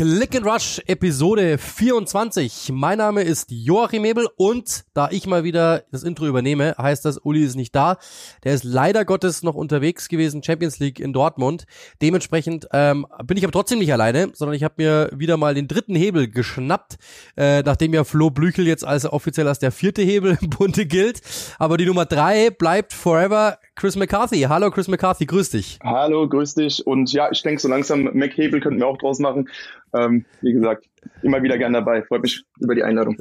Click and Rush Episode 24. Mein Name ist Joachim Hebel und da ich mal wieder das Intro übernehme, heißt das, Uli ist nicht da. Der ist leider Gottes noch unterwegs gewesen, Champions League in Dortmund. Dementsprechend ähm, bin ich aber trotzdem nicht alleine, sondern ich habe mir wieder mal den dritten Hebel geschnappt, äh, nachdem ja Flo Blüchel jetzt als offiziell als der vierte Hebel im Bunde gilt. Aber die Nummer drei bleibt forever Chris McCarthy. Hallo Chris McCarthy, grüß dich. Hallo, grüß dich. Und ja, ich denke so langsam, McHebel könnten wir auch draus machen. Ähm, wie gesagt, immer wieder gern dabei. Freut mich über die Einladung.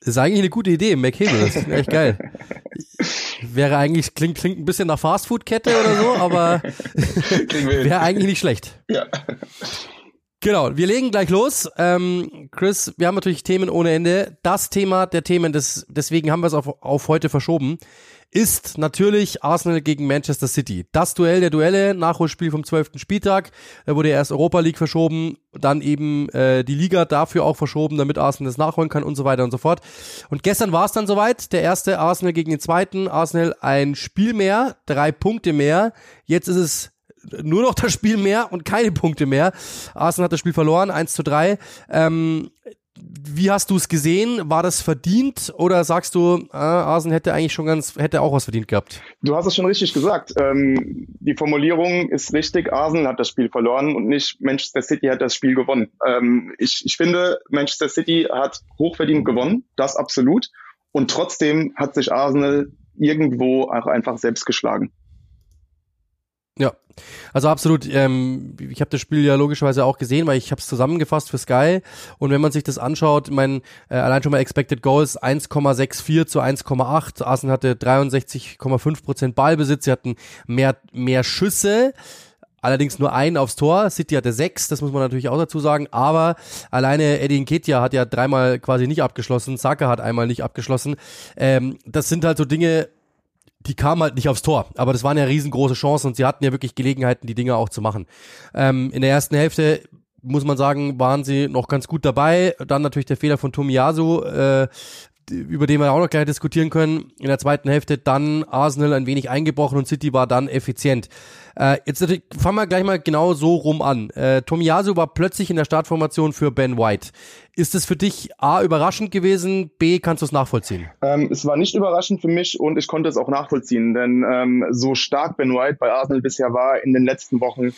Das ist eigentlich eine gute Idee, McHebel, das ist echt geil. Wäre eigentlich, klingt, klingt ein bisschen nach Fastfood-Kette oder so, aber wäre eigentlich nicht schlecht. Ja. Genau, wir legen gleich los. Ähm, Chris, wir haben natürlich Themen ohne Ende. Das Thema der Themen, das, deswegen haben wir es auf, auf heute verschoben ist natürlich Arsenal gegen Manchester City. Das Duell der Duelle, Nachholspiel vom 12. Spieltag. Da wurde erst Europa League verschoben, dann eben äh, die Liga dafür auch verschoben, damit Arsenal das nachholen kann und so weiter und so fort. Und gestern war es dann soweit. Der erste Arsenal gegen den zweiten. Arsenal ein Spiel mehr, drei Punkte mehr. Jetzt ist es nur noch das Spiel mehr und keine Punkte mehr. Arsenal hat das Spiel verloren, 1 zu 3. Ähm, wie hast du es gesehen? War das verdient oder sagst du, äh, Arsenal hätte eigentlich schon ganz, hätte auch was verdient gehabt? Du hast es schon richtig gesagt. Ähm, die Formulierung ist richtig. Arsenal hat das Spiel verloren und nicht Manchester City hat das Spiel gewonnen. Ähm, ich, ich finde, Manchester City hat hochverdient gewonnen, das absolut. Und trotzdem hat sich Arsenal irgendwo auch einfach selbst geschlagen. Also absolut. Ähm, ich habe das Spiel ja logischerweise auch gesehen, weil ich habe es zusammengefasst für Sky. Und wenn man sich das anschaut, mein äh, allein schon mal Expected Goals 1,64 zu 1,8. Arsenal hatte 63,5 Prozent Ballbesitz. Sie hatten mehr mehr Schüsse. Allerdings nur einen aufs Tor. City hatte sechs, das muss man natürlich auch dazu sagen. Aber alleine Eddie Nketiah hat ja dreimal quasi nicht abgeschlossen. Saka hat einmal nicht abgeschlossen. Ähm, das sind halt so Dinge, die kamen halt nicht aufs Tor. Aber das waren ja riesengroße Chancen und sie hatten ja wirklich Gelegenheiten, die Dinge auch zu machen. Ähm, in der ersten Hälfte muss man sagen, waren sie noch ganz gut dabei. Dann natürlich der Fehler von Tomiyasu, äh, über den wir auch noch gleich diskutieren können. In der zweiten Hälfte dann Arsenal ein wenig eingebrochen und City war dann effizient. Äh, jetzt fangen wir gleich mal genau so rum an. Äh, Tomiyasu war plötzlich in der Startformation für Ben White. Ist es für dich A überraschend gewesen, B kannst du es nachvollziehen? Ähm, es war nicht überraschend für mich und ich konnte es auch nachvollziehen, denn ähm, so stark Ben White bei Arsenal bisher war in den letzten Wochen,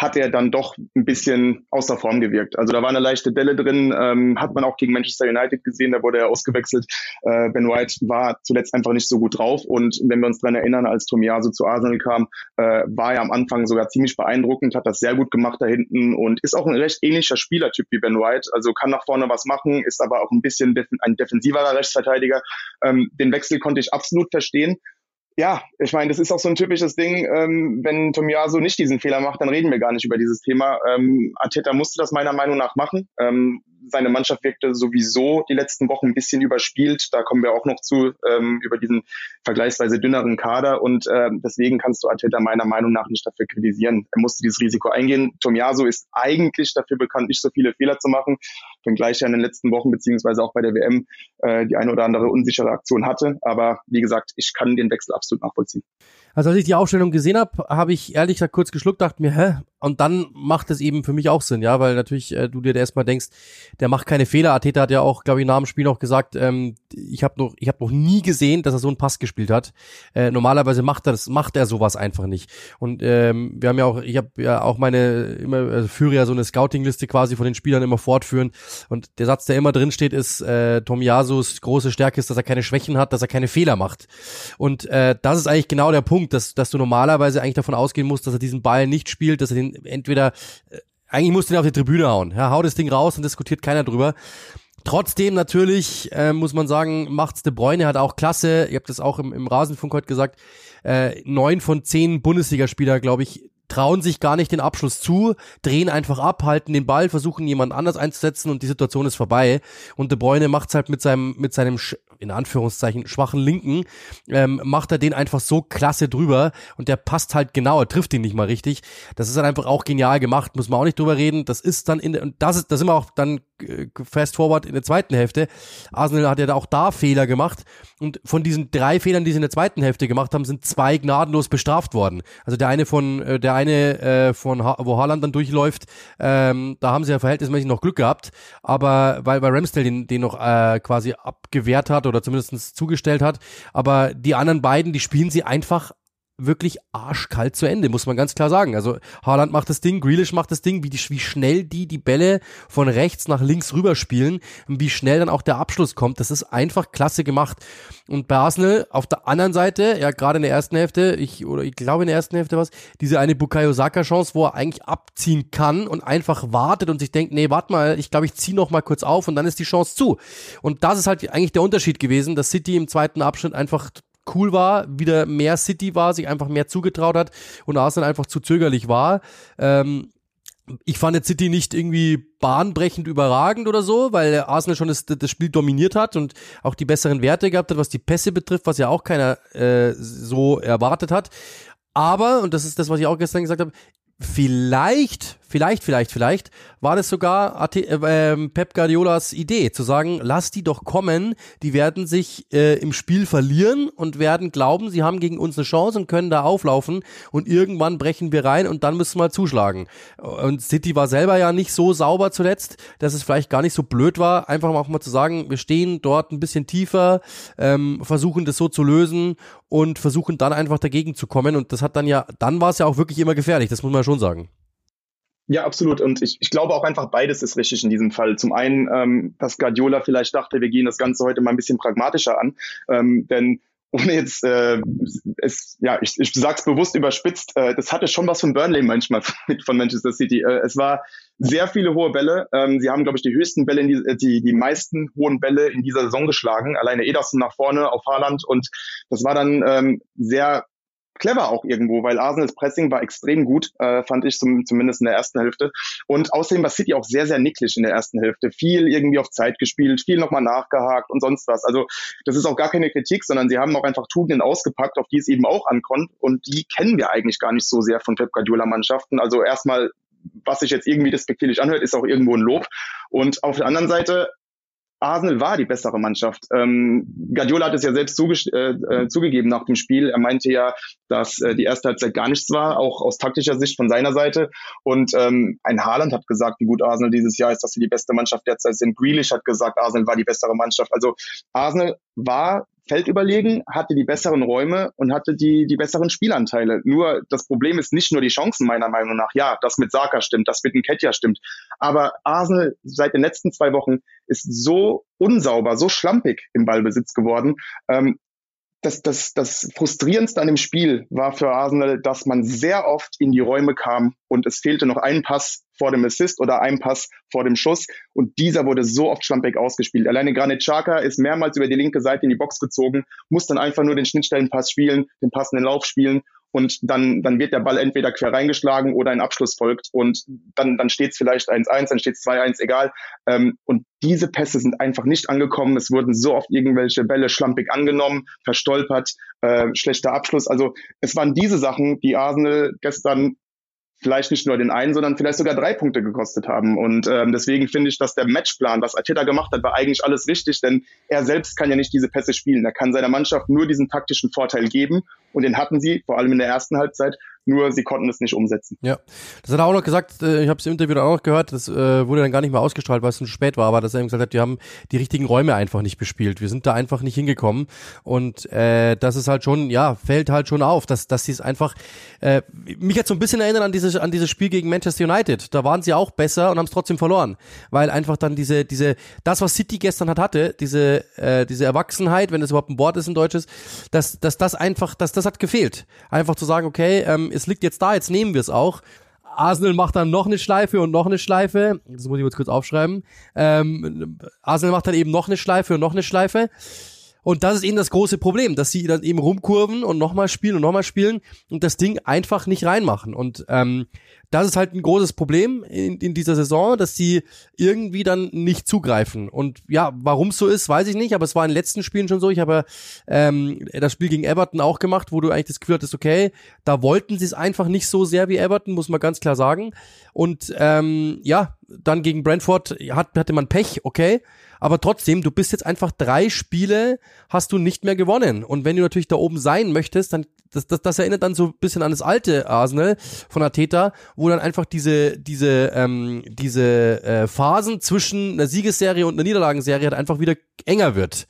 hat er dann doch ein bisschen außer Form gewirkt. Also da war eine leichte Delle drin, ähm, hat man auch gegen Manchester United gesehen, da wurde er ausgewechselt. Äh, ben White war zuletzt einfach nicht so gut drauf und wenn wir uns daran erinnern, als Tomiyasu zu Arsenal kam, äh, war er am Anfang sogar ziemlich beeindruckend, hat das sehr gut gemacht da hinten und ist auch ein recht ähnlicher Spielertyp wie Ben White, also kann nach vorne was machen, ist aber auch ein bisschen def ein defensiverer Rechtsverteidiger. Ähm, den Wechsel konnte ich absolut verstehen ja, ich meine, das ist auch so ein typisches Ding, ähm, wenn Tomiyasu nicht diesen Fehler macht, dann reden wir gar nicht über dieses Thema. Ähm, Arteta musste das meiner Meinung nach machen. Ähm, seine Mannschaft wirkte sowieso die letzten Wochen ein bisschen überspielt. Da kommen wir auch noch zu ähm, über diesen vergleichsweise dünneren Kader und ähm, deswegen kannst du Arteta meiner Meinung nach nicht dafür kritisieren. Er musste dieses Risiko eingehen. Tomiyasu ist eigentlich dafür bekannt, nicht so viele Fehler zu machen, wenngleich er in den letzten Wochen beziehungsweise auch bei der WM äh, die eine oder andere unsichere Aktion hatte. Aber wie gesagt, ich kann den Wechsel absolut nachvollziehen. Also als ich die Aufstellung gesehen habe, habe ich ehrlich gesagt kurz geschluckt, dachte mir, hä? Und dann macht es eben für mich auch Sinn, ja, weil natürlich äh, du dir erstmal denkst, der macht keine Fehler. Ateta hat ja auch, glaube ich, nach dem Spiel noch gesagt, ähm, ich habe noch, ich habe noch nie gesehen, dass er so einen Pass gespielt hat. Äh, normalerweise macht er das, macht er sowas einfach nicht. Und ähm, wir haben ja auch, ich habe ja auch meine, immer also führe ja so eine Scouting-Liste quasi von den Spielern immer fortführen. Und der Satz, der immer drin steht, ist, äh, Tom Yasus große Stärke ist, dass er keine Schwächen hat, dass er keine Fehler macht. Und äh, das ist eigentlich genau der Punkt, dass, dass du normalerweise eigentlich davon ausgehen musst, dass er diesen Ball nicht spielt, dass er den entweder äh, eigentlich musst du ihn auf die Tribüne hauen. Ja, hau das Ding raus und diskutiert keiner drüber. Trotzdem natürlich äh, muss man sagen, macht's De Bruyne hat auch klasse. Ihr habt das auch im, im Rasenfunk heute gesagt. Äh, neun von zehn Bundesligaspieler, glaube ich, trauen sich gar nicht den Abschluss zu, drehen einfach ab, halten den Ball, versuchen jemand anders einzusetzen und die Situation ist vorbei. Und De Bruyne macht's halt mit seinem mit seinem in Anführungszeichen schwachen Linken, ähm, macht er den einfach so klasse drüber und der passt halt genau, er trifft ihn nicht mal richtig. Das ist halt einfach auch genial gemacht, muss man auch nicht drüber reden. Das ist dann in und das ist, da sind wir auch dann äh, fast forward in der zweiten Hälfte. Arsenal hat ja auch da Fehler gemacht und von diesen drei Fehlern, die sie in der zweiten Hälfte gemacht haben, sind zwei gnadenlos bestraft worden. Also der eine von äh, der eine äh, von ha wo Haaland dann durchläuft, ähm, da haben sie ja verhältnismäßig noch Glück gehabt, aber weil weil Ramsdale den, den noch äh, quasi abgewehrt hat oder zumindest zugestellt hat, aber die anderen beiden, die spielen sie einfach wirklich arschkalt zu Ende, muss man ganz klar sagen. Also Haaland macht das Ding, Grealish macht das Ding, wie, die, wie schnell die die Bälle von rechts nach links rüberspielen wie schnell dann auch der Abschluss kommt. Das ist einfach klasse gemacht. Und bei Arsenal auf der anderen Seite, ja gerade in der ersten Hälfte, ich oder ich glaube in der ersten Hälfte was, diese eine Bukayo Saka Chance, wo er eigentlich abziehen kann und einfach wartet und sich denkt, nee, warte mal, ich glaube, ich ziehe noch mal kurz auf und dann ist die Chance zu. Und das ist halt eigentlich der Unterschied gewesen, dass City im zweiten Abschnitt einfach cool war, wieder mehr City war, sich einfach mehr zugetraut hat und Arsenal einfach zu zögerlich war. Ähm, ich fand jetzt City nicht irgendwie bahnbrechend überragend oder so, weil Arsenal schon das, das Spiel dominiert hat und auch die besseren Werte gehabt hat, was die Pässe betrifft, was ja auch keiner äh, so erwartet hat. Aber, und das ist das, was ich auch gestern gesagt habe, vielleicht, vielleicht, vielleicht, vielleicht war das sogar äh, äh, Pep Guardiolas Idee, zu sagen, lass die doch kommen, die werden sich äh, im Spiel verlieren und werden glauben, sie haben gegen uns eine Chance und können da auflaufen und irgendwann brechen wir rein und dann müssen wir zuschlagen. Und City war selber ja nicht so sauber zuletzt, dass es vielleicht gar nicht so blöd war, einfach auch mal zu sagen, wir stehen dort ein bisschen tiefer, ähm, versuchen das so zu lösen und versuchen dann einfach dagegen zu kommen und das hat dann ja, dann war es ja auch wirklich immer gefährlich, das muss man schon sagen. Ja, absolut. Und ich, ich glaube auch einfach beides ist richtig in diesem Fall. Zum einen, ähm, dass Guardiola vielleicht dachte, wir gehen das Ganze heute mal ein bisschen pragmatischer an. Ähm, denn ohne jetzt, äh, es, ja, ich, ich sag's bewusst überspitzt, äh, das hatte schon was von Burnley manchmal mit von Manchester City. Äh, es war sehr viele hohe Bälle. Ähm, sie haben, glaube ich, die höchsten Bälle, in die, äh, die, die meisten hohen Bälle in dieser Saison geschlagen. Alleine Ederson nach vorne auf Haaland und das war dann ähm, sehr clever auch irgendwo, weil Arsenals Pressing war extrem gut, äh, fand ich zum, zumindest in der ersten Hälfte. Und außerdem war City auch sehr, sehr nicklig in der ersten Hälfte. Viel irgendwie auf Zeit gespielt, viel nochmal nachgehakt und sonst was. Also das ist auch gar keine Kritik, sondern sie haben auch einfach Tugenden ausgepackt, auf die es eben auch ankommt. Und die kennen wir eigentlich gar nicht so sehr von Pep Guardiola-Mannschaften. Also erstmal was sich jetzt irgendwie despektierlich anhört, ist auch irgendwo ein Lob. Und auf der anderen Seite Arsenal war die bessere Mannschaft. Ähm, Guardiola hat es ja selbst äh, äh, zugegeben nach dem Spiel. Er meinte ja, dass äh, die erste Halbzeit gar nichts war, auch aus taktischer Sicht von seiner Seite. Und ähm, ein Haaland hat gesagt, wie gut Arsenal dieses Jahr ist, dass sie die beste Mannschaft derzeit sind. Grealish hat gesagt, Arsenal war die bessere Mannschaft. Also Arsenal war Feld überlegen, hatte die besseren Räume und hatte die, die besseren Spielanteile. Nur das Problem ist nicht nur die Chancen meiner Meinung nach. Ja, das mit Saka stimmt, das mit Nketiah stimmt. Aber Arsenal seit den letzten zwei Wochen ist so unsauber, so schlampig im Ballbesitz geworden. Ähm, das, das, das Frustrierendste an dem Spiel war für Arsenal, dass man sehr oft in die Räume kam und es fehlte noch ein Pass vor dem Assist oder ein Pass vor dem Schuss und dieser wurde so oft schlampig ausgespielt. Alleine Granit Xhaka ist mehrmals über die linke Seite in die Box gezogen, muss dann einfach nur den Schnittstellenpass spielen, den passenden Lauf spielen und dann, dann wird der Ball entweder quer reingeschlagen oder ein Abschluss folgt und dann, dann steht es vielleicht 1-1, dann steht es 2-1, egal. Ähm, und diese Pässe sind einfach nicht angekommen. Es wurden so oft irgendwelche Bälle schlampig angenommen, verstolpert, äh, schlechter Abschluss. Also es waren diese Sachen, die Arsenal gestern vielleicht nicht nur den einen, sondern vielleicht sogar drei Punkte gekostet haben. Und ähm, deswegen finde ich, dass der Matchplan, was Arteta gemacht hat, war eigentlich alles richtig, denn er selbst kann ja nicht diese Pässe spielen. Er kann seiner Mannschaft nur diesen taktischen Vorteil geben und den hatten sie, vor allem in der ersten Halbzeit nur sie konnten es nicht umsetzen. Ja, das hat er auch noch gesagt, äh, ich habe es im Interview auch noch gehört, das äh, wurde dann gar nicht mehr ausgestrahlt, weil es schon spät war, aber dass er eben gesagt hat, wir haben die richtigen Räume einfach nicht bespielt, wir sind da einfach nicht hingekommen. Und äh, das ist halt schon, ja, fällt halt schon auf, dass, dass sie es einfach, äh, mich hat so ein bisschen erinnert an dieses, an dieses Spiel gegen Manchester United, da waren sie auch besser und haben es trotzdem verloren, weil einfach dann diese, diese, das, was City gestern hat hatte, diese, äh, diese Erwachsenheit, wenn das überhaupt ein Wort ist, ein deutsches, dass, dass das einfach, dass das hat gefehlt, einfach zu sagen, okay, ähm, es liegt jetzt da, jetzt nehmen wir es auch. Arsenal macht dann noch eine Schleife und noch eine Schleife. Das muss ich kurz aufschreiben. Ähm, Arsenal macht dann eben noch eine Schleife und noch eine Schleife. Und das ist eben das große Problem, dass sie dann eben rumkurven und nochmal spielen und nochmal spielen und das Ding einfach nicht reinmachen. Und ähm, das ist halt ein großes Problem in, in dieser Saison, dass sie irgendwie dann nicht zugreifen. Und ja, warum es so ist, weiß ich nicht, aber es war in den letzten Spielen schon so. Ich habe ähm, das Spiel gegen Everton auch gemacht, wo du eigentlich das Gefühl hattest, okay, da wollten sie es einfach nicht so sehr wie Everton, muss man ganz klar sagen. Und ähm, ja, dann gegen Brentford hat, hatte man Pech, okay. Aber trotzdem, du bist jetzt einfach drei Spiele, hast du nicht mehr gewonnen. Und wenn du natürlich da oben sein möchtest, dann das, das, das erinnert dann so ein bisschen an das alte Arsenal von Ateta, wo dann einfach diese, diese, ähm, diese äh, Phasen zwischen einer Siegesserie und einer Niederlagenserie halt einfach wieder enger wird.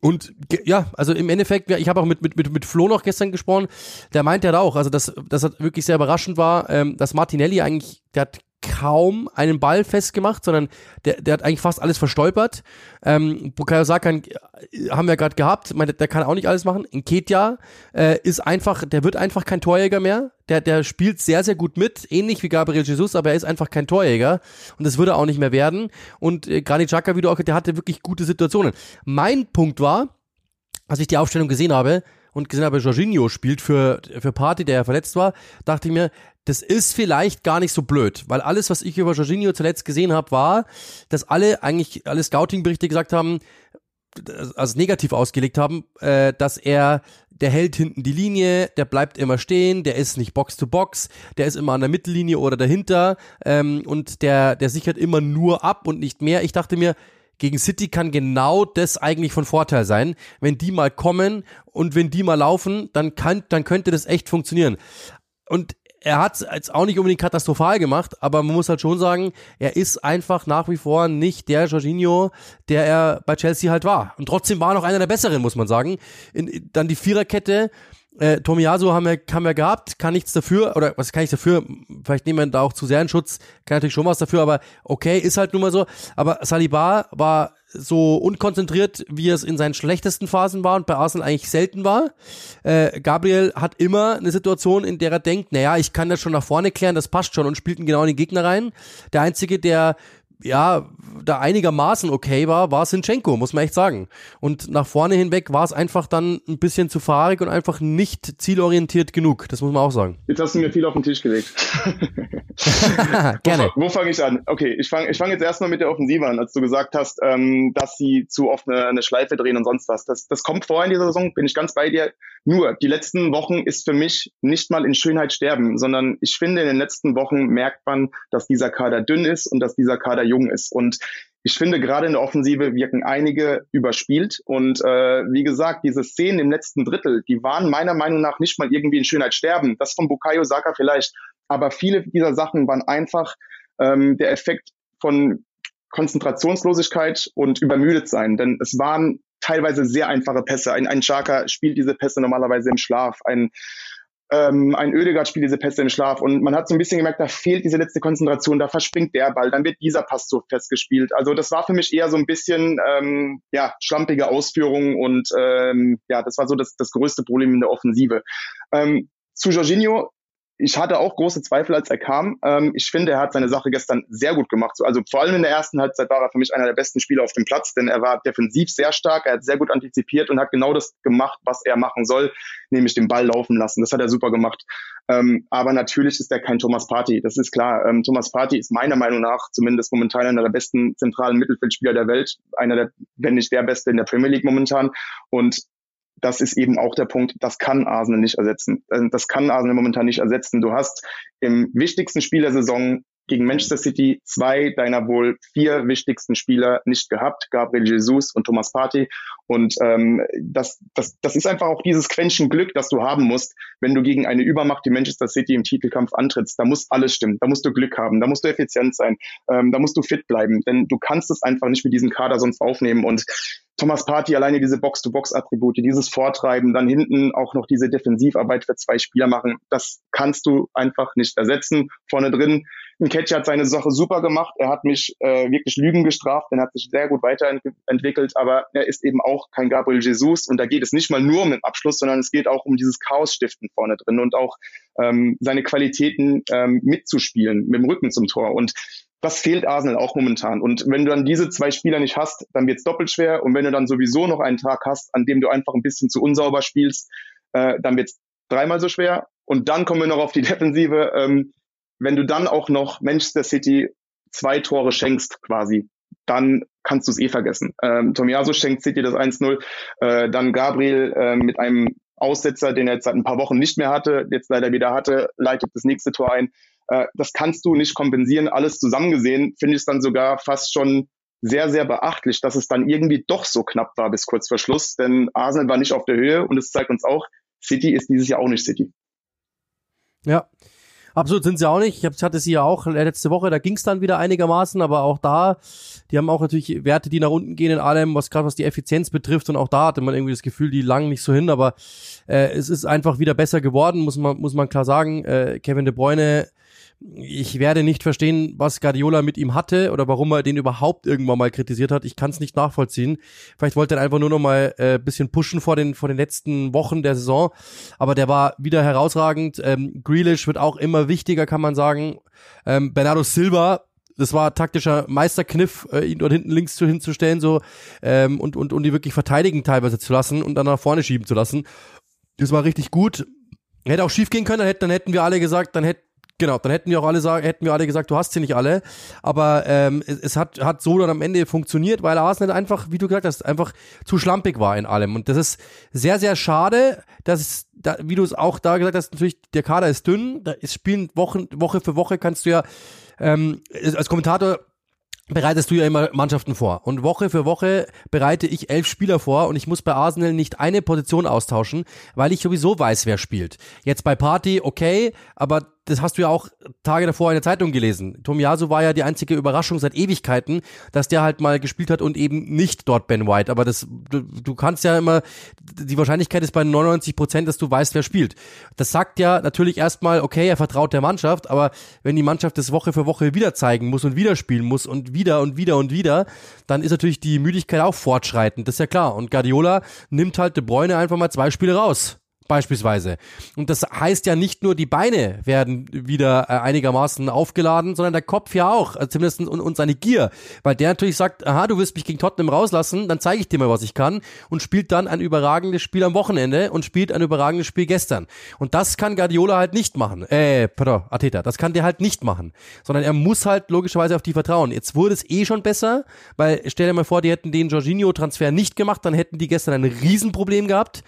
Und ja, also im Endeffekt, ich habe auch mit, mit, mit, mit Flo noch gestern gesprochen, der meint ja auch, also dass das wirklich sehr überraschend war, ähm, dass Martinelli eigentlich, der hat kaum einen Ball festgemacht, sondern der, der hat eigentlich fast alles verstolpert. Ähm, Bukayo Saka äh, haben wir gerade gehabt, meine, der kann auch nicht alles machen. In Ketja äh, ist einfach, der wird einfach kein Torjäger mehr. Der, der spielt sehr, sehr gut mit, ähnlich wie Gabriel Jesus, aber er ist einfach kein Torjäger und das würde er auch nicht mehr werden. Und äh, Granit Xhaka, wie du auch, der hatte wirklich gute Situationen. Mein Punkt war, als ich die Aufstellung gesehen habe, und gesehen habe, Jorginho spielt für, für Party, der ja verletzt war, dachte ich mir, das ist vielleicht gar nicht so blöd, weil alles, was ich über Jorginho zuletzt gesehen habe, war, dass alle eigentlich, alle Scouting-Berichte gesagt haben, also negativ ausgelegt haben, äh, dass er, der hält hinten die Linie, der bleibt immer stehen, der ist nicht Box to Box, der ist immer an der Mittellinie oder dahinter ähm, und der, der sichert immer nur ab und nicht mehr. Ich dachte mir, gegen City kann genau das eigentlich von Vorteil sein. Wenn die mal kommen und wenn die mal laufen, dann kann, dann könnte das echt funktionieren. Und er hat es jetzt auch nicht unbedingt katastrophal gemacht, aber man muss halt schon sagen, er ist einfach nach wie vor nicht der Jorginho, der er bei Chelsea halt war. Und trotzdem war er noch einer der besseren, muss man sagen. In, dann die Viererkette, äh, Tomiyasu haben wir, haben wir gehabt, kann nichts dafür, oder was kann ich dafür? Vielleicht nehmen wir da auch zu sehr in Schutz, kann natürlich schon was dafür, aber okay, ist halt nun mal so. Aber Saliba war so unkonzentriert, wie es in seinen schlechtesten Phasen war und bei Arsenal eigentlich selten war. Äh, Gabriel hat immer eine Situation, in der er denkt, naja, ich kann das schon nach vorne klären, das passt schon und spielt ihn genau in den Gegner rein. Der Einzige, der ja, da einigermaßen okay war, war Sinchenko, muss man echt sagen. Und nach vorne hinweg war es einfach dann ein bisschen zu fahrig und einfach nicht zielorientiert genug. Das muss man auch sagen. Jetzt hast du mir viel auf den Tisch gelegt. Gerne. Wo, wo fange ich an? Okay, ich fange ich fang jetzt erstmal mit der Offensive an, als du gesagt hast, ähm, dass sie zu oft eine, eine Schleife drehen und sonst was. Das, das kommt vor in dieser Saison, bin ich ganz bei dir. Nur, die letzten Wochen ist für mich nicht mal in Schönheit sterben, sondern ich finde, in den letzten Wochen merkt man, dass dieser Kader dünn ist und dass dieser Kader jung ist. Und ich finde, gerade in der Offensive wirken einige überspielt. Und äh, wie gesagt, diese Szenen im letzten Drittel, die waren meiner Meinung nach nicht mal irgendwie in Schönheit sterben. Das von Bukayo Saka vielleicht. Aber viele dieser Sachen waren einfach ähm, der Effekt von Konzentrationslosigkeit und übermüdet sein. Denn es waren teilweise sehr einfache Pässe. Ein, ein Chaka spielt diese Pässe normalerweise im Schlaf. Ein ähm, ein Ödegard spielt diese Pässe im Schlaf und man hat so ein bisschen gemerkt, da fehlt diese letzte Konzentration, da verspringt der Ball, dann wird dieser Pass so festgespielt. Also das war für mich eher so ein bisschen ähm, ja schlampige Ausführung und ähm, ja, das war so das, das größte Problem in der Offensive. Ähm, zu Jorginho, ich hatte auch große Zweifel, als er kam. Ähm, ich finde, er hat seine Sache gestern sehr gut gemacht. Also vor allem in der ersten Halbzeit war er für mich einer der besten Spieler auf dem Platz, denn er war defensiv sehr stark, er hat sehr gut antizipiert und hat genau das gemacht, was er machen soll, nämlich den Ball laufen lassen. Das hat er super gemacht. Ähm, aber natürlich ist er kein Thomas Party, das ist klar. Ähm, Thomas Party ist meiner Meinung nach zumindest momentan einer der besten zentralen Mittelfeldspieler der Welt, einer der, wenn nicht der beste in der Premier League momentan. Und das ist eben auch der Punkt, das kann Arsenal nicht ersetzen. Äh, das kann Arsenal momentan nicht ersetzen. Du hast im wichtigsten Spiel der Saison gegen Manchester City zwei deiner wohl vier wichtigsten Spieler nicht gehabt, Gabriel Jesus und Thomas Partey. Und ähm, das, das, das ist einfach auch dieses Quäntchen Glück, das du haben musst, wenn du gegen eine Übermacht wie Manchester City im Titelkampf antrittst. Da muss alles stimmen, da musst du Glück haben, da musst du effizient sein, ähm, da musst du fit bleiben, denn du kannst es einfach nicht mit diesem Kader sonst aufnehmen. Und Thomas Party alleine diese Box-to-Box-Attribute, dieses Vortreiben, dann hinten auch noch diese Defensivarbeit für zwei Spieler machen, das kannst du einfach nicht ersetzen. Vorne drin, Nketiah hat seine Sache super gemacht, er hat mich äh, wirklich Lügen gestraft, er hat sich sehr gut weiterentwickelt, aber er ist eben auch kein Gabriel Jesus. Und da geht es nicht mal nur um den Abschluss, sondern es geht auch um dieses Chaos-Stiften vorne drin und auch ähm, seine Qualitäten ähm, mitzuspielen mit dem Rücken zum Tor. Und das fehlt Arsenal auch momentan. Und wenn du dann diese zwei Spieler nicht hast, dann wird es doppelt schwer. Und wenn du dann sowieso noch einen Tag hast, an dem du einfach ein bisschen zu unsauber spielst, äh, dann wird es dreimal so schwer. Und dann kommen wir noch auf die Defensive. Ähm, wenn du dann auch noch Manchester City zwei Tore schenkst quasi, dann kannst du es eh vergessen. Ähm, Tomiaso schenkt City das 1-0, äh, dann Gabriel äh, mit einem Aussetzer, den er jetzt seit ein paar Wochen nicht mehr hatte, jetzt leider wieder hatte, leitet das nächste Tor ein. Äh, das kannst du nicht kompensieren. Alles zusammengesehen finde ich es dann sogar fast schon sehr, sehr beachtlich, dass es dann irgendwie doch so knapp war bis kurz vor Schluss, denn Arsenal war nicht auf der Höhe und es zeigt uns auch, City ist dieses Jahr auch nicht City. Ja, Absolut sind sie auch nicht. Ich hatte sie ja auch letzte Woche, da ging es dann wieder einigermaßen, aber auch da, die haben auch natürlich Werte, die nach unten gehen in allem, was gerade was die Effizienz betrifft und auch da hatte man irgendwie das Gefühl, die langen nicht so hin, aber äh, es ist einfach wieder besser geworden, muss man, muss man klar sagen. Äh, Kevin De Bruyne ich werde nicht verstehen, was Guardiola mit ihm hatte oder warum er den überhaupt irgendwann mal kritisiert hat. Ich kann es nicht nachvollziehen. Vielleicht wollte er einfach nur noch mal äh, bisschen pushen vor den vor den letzten Wochen der Saison, aber der war wieder herausragend. Ähm, Grealish wird auch immer wichtiger, kann man sagen. Ähm, Bernardo Silva das war taktischer Meisterkniff, äh, ihn dort hinten links zu hinzustellen so ähm, und und und die wirklich verteidigen teilweise zu lassen und dann nach vorne schieben zu lassen. Das war richtig gut. Hätte auch schief gehen können, dann hätten, dann hätten wir alle gesagt, dann hätte Genau, dann hätten wir auch alle sagen, hätten wir alle gesagt, du hast sie nicht alle. Aber ähm, es, es, hat, hat so dann am Ende funktioniert, weil Arsenal einfach, wie du gesagt hast, einfach zu schlampig war in allem. Und das ist sehr, sehr schade, dass es, da, wie du es auch da gesagt hast, natürlich, der Kader ist dünn, da ist spielen Wochen, Woche für Woche kannst du ja ähm, als Kommentator bereitest du ja immer Mannschaften vor. Und Woche für Woche bereite ich elf Spieler vor und ich muss bei Arsenal nicht eine Position austauschen, weil ich sowieso weiß, wer spielt. Jetzt bei Party, okay, aber das hast du ja auch Tage davor in der Zeitung gelesen. Tomiyasu war ja die einzige Überraschung seit Ewigkeiten, dass der halt mal gespielt hat und eben nicht dort Ben White. Aber das, du, du kannst ja immer, die Wahrscheinlichkeit ist bei 99 Prozent, dass du weißt, wer spielt. Das sagt ja natürlich erstmal, okay, er vertraut der Mannschaft, aber wenn die Mannschaft das Woche für Woche wieder zeigen muss und wieder spielen muss und wieder und wieder und wieder, dann ist natürlich die Müdigkeit auch fortschreitend. Das ist ja klar. Und Guardiola nimmt halt De Bruyne einfach mal zwei Spiele raus beispielsweise. Und das heißt ja nicht nur, die Beine werden wieder äh, einigermaßen aufgeladen, sondern der Kopf ja auch, also zumindest und, und seine Gier. Weil der natürlich sagt, aha, du wirst mich gegen Tottenham rauslassen, dann zeige ich dir mal, was ich kann und spielt dann ein überragendes Spiel am Wochenende und spielt ein überragendes Spiel gestern. Und das kann Guardiola halt nicht machen. Äh, pardon, Ateta, das kann der halt nicht machen. Sondern er muss halt logischerweise auf die vertrauen. Jetzt wurde es eh schon besser, weil stell dir mal vor, die hätten den Jorginho-Transfer nicht gemacht, dann hätten die gestern ein Riesenproblem gehabt.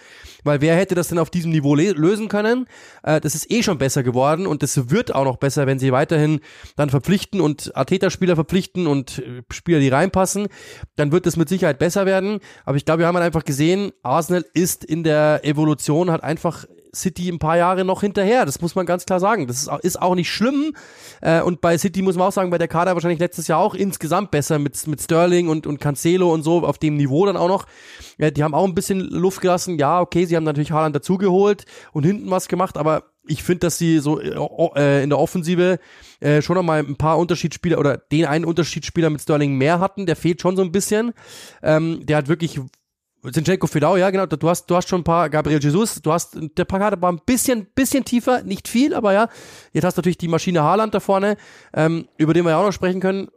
Weil wer hätte das denn auf diesem Niveau lösen können? Äh, das ist eh schon besser geworden und das wird auch noch besser, wenn sie weiterhin dann verpflichten und Arteta-Spieler verpflichten und äh, Spieler, die reinpassen. Dann wird es mit Sicherheit besser werden. Aber ich glaube, wir haben halt einfach gesehen, Arsenal ist in der Evolution hat einfach City ein paar Jahre noch hinterher. Das muss man ganz klar sagen. Das ist auch nicht schlimm. Äh, und bei City muss man auch sagen, bei der Kader wahrscheinlich letztes Jahr auch insgesamt besser mit, mit Sterling und, und Cancelo und so auf dem Niveau dann auch noch. die haben auch ein bisschen Luft gelassen. Ja, okay, sie haben natürlich Haaland dazugeholt und hinten was gemacht, aber ich finde, dass sie so äh, in der Offensive äh, schon nochmal ein paar Unterschiedsspieler oder den einen Unterschiedsspieler mit Sterling mehr hatten. Der fehlt schon so ein bisschen. Ähm, der hat wirklich Zinchenko Fidao, ja, genau. Du hast, du hast schon ein paar Gabriel Jesus. Du hast, der Pakade war ein bisschen, bisschen tiefer, nicht viel, aber ja. Jetzt hast du natürlich die Maschine Haaland da vorne, ähm, über den wir ja auch noch sprechen können.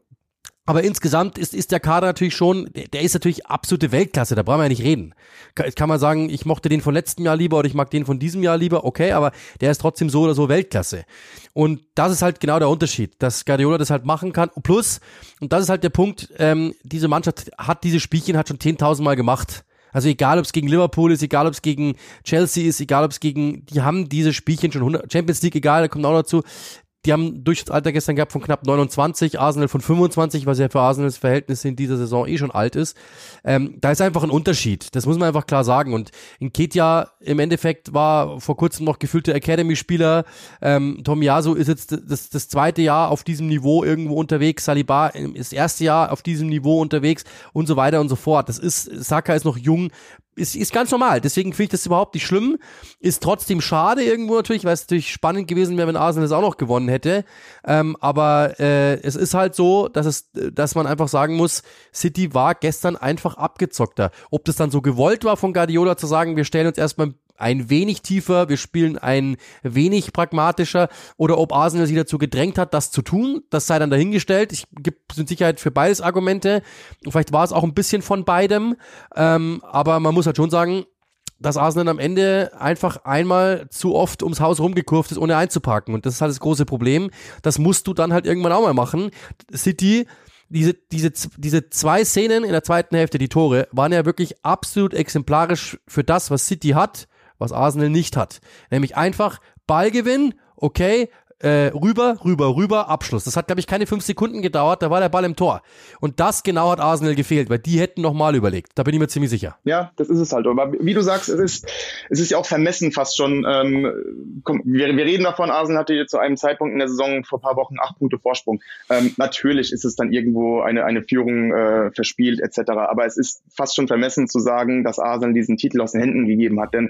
Aber insgesamt ist, ist der Kader natürlich schon, der, der ist natürlich absolute Weltklasse, da brauchen wir ja nicht reden. Kann, kann man sagen, ich mochte den von letztem Jahr lieber oder ich mag den von diesem Jahr lieber, okay, aber der ist trotzdem so oder so Weltklasse. Und das ist halt genau der Unterschied, dass Guardiola das halt machen kann. Plus, und das ist halt der Punkt, ähm, diese Mannschaft hat diese Spielchen hat schon 10.000 Mal gemacht. Also egal, ob es gegen Liverpool ist, egal, ob es gegen Chelsea ist, egal, ob es gegen, die haben diese Spielchen schon 100, Champions League, egal, da kommt auch dazu, die haben Durchschnittsalter gestern gehabt von knapp 29, Arsenal von 25, was ja für Arsenals Verhältnisse in dieser Saison eh schon alt ist. Ähm, da ist einfach ein Unterschied. Das muss man einfach klar sagen. Und in Ketia im Endeffekt war vor kurzem noch gefühlte Academy-Spieler. Ähm, Tomiyasu ist jetzt das, das zweite Jahr auf diesem Niveau irgendwo unterwegs. Saliba ist das erste Jahr auf diesem Niveau unterwegs und so weiter und so fort. Das ist, Saka ist noch jung ist, ist ganz normal. Deswegen finde ich das überhaupt nicht schlimm. Ist trotzdem schade irgendwo natürlich, weil es natürlich spannend gewesen wäre, wenn Arsenal das auch noch gewonnen hätte. Ähm, aber äh, es ist halt so, dass es, dass man einfach sagen muss, City war gestern einfach abgezockter. Ob das dann so gewollt war von Guardiola zu sagen, wir stellen uns erstmal ein wenig tiefer, wir spielen ein wenig pragmatischer oder ob Arsenal sich dazu gedrängt hat, das zu tun, das sei dann dahingestellt. Ich gibt mit Sicherheit für beides Argumente. Vielleicht war es auch ein bisschen von beidem, ähm, aber man muss halt schon sagen, dass Arsenal am Ende einfach einmal zu oft ums Haus rumgekurft ist, ohne einzupacken. Und das ist halt das große Problem. Das musst du dann halt irgendwann auch mal machen. City diese, diese, diese zwei Szenen in der zweiten Hälfte, die Tore, waren ja wirklich absolut exemplarisch für das, was City hat, was Arsenal nicht hat. Nämlich einfach Ballgewinn, okay, äh, rüber, rüber, rüber, Abschluss. Das hat, glaube ich, keine fünf Sekunden gedauert, da war der Ball im Tor. Und das genau hat Arsenal gefehlt, weil die hätten nochmal überlegt. Da bin ich mir ziemlich sicher. Ja, das ist es halt. Aber wie du sagst, es ist, es ist ja auch vermessen fast schon. Ähm, komm, wir, wir reden davon, Arsenal hatte zu einem Zeitpunkt in der Saison vor paar Wochen acht Punkte Vorsprung. Ähm, natürlich ist es dann irgendwo eine, eine Führung äh, verspielt etc. Aber es ist fast schon vermessen zu sagen, dass Arsenal diesen Titel aus den Händen gegeben hat. Denn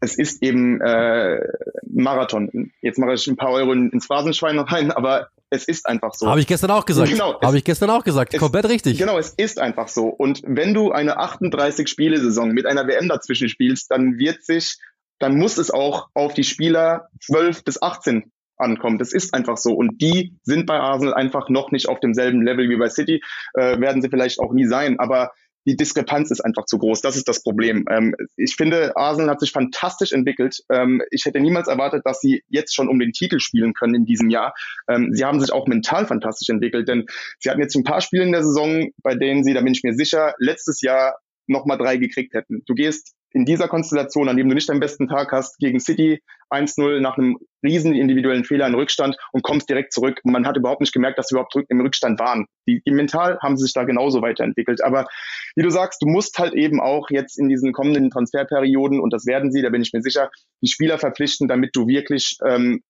es ist eben äh, Marathon. Jetzt mache ich ein paar Euro ins Phrasenschwein rein, aber es ist einfach so. Habe ich gestern auch gesagt. Genau. Habe ich gestern auch gesagt. Es, Komplett richtig. Genau, es ist einfach so. Und wenn du eine 38 Spiele-Saison mit einer WM dazwischen spielst, dann wird sich, dann muss es auch auf die Spieler 12 bis 18 ankommen. Das ist einfach so. Und die sind bei Arsenal einfach noch nicht auf demselben Level wie bei City. Äh, werden sie vielleicht auch nie sein. Aber die Diskrepanz ist einfach zu groß. Das ist das Problem. Ähm, ich finde, Arsenal hat sich fantastisch entwickelt. Ähm, ich hätte niemals erwartet, dass sie jetzt schon um den Titel spielen können in diesem Jahr. Ähm, sie haben sich auch mental fantastisch entwickelt, denn sie hatten jetzt ein paar Spiele in der Saison, bei denen sie, da bin ich mir sicher, letztes Jahr nochmal drei gekriegt hätten. Du gehst in dieser Konstellation, an dem du nicht deinen besten Tag hast, gegen City 1-0 nach einem riesen individuellen Fehler in Rückstand und kommst direkt zurück. Und man hat überhaupt nicht gemerkt, dass sie überhaupt im Rückstand waren. Die, die mental haben sie sich da genauso weiterentwickelt. Aber wie du sagst, du musst halt eben auch jetzt in diesen kommenden Transferperioden, und das werden sie, da bin ich mir sicher, die Spieler verpflichten, damit du wirklich ähm,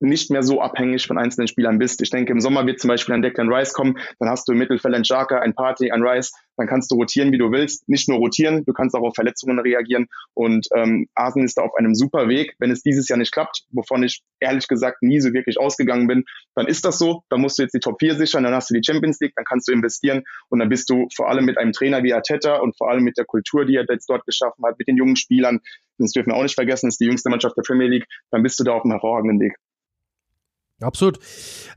nicht mehr so abhängig von einzelnen Spielern bist. Ich denke, im Sommer wird zum Beispiel ein Declan Rice kommen, dann hast du im Mittelfeld ein Xhaka, ein Party, ein Rice, dann kannst du rotieren, wie du willst. Nicht nur rotieren, du kannst auch auf Verletzungen reagieren und ähm, Arsenal ist da auf einem super Weg. Wenn es dieses Jahr nicht klappt, wovon ich ehrlich gesagt nie so wirklich ausgegangen bin, dann ist das so. Dann musst du jetzt die Top 4 sichern, dann hast du die Champions League, dann kannst du investieren und dann bist du vor allem mit einem Trainer wie Arteta und vor allem mit der Kultur, die er jetzt dort geschaffen hat, mit den jungen Spielern, das dürfen wir auch nicht vergessen, ist die jüngste Mannschaft der Premier League, dann bist du da auf einem hervorragenden Weg. Absolut.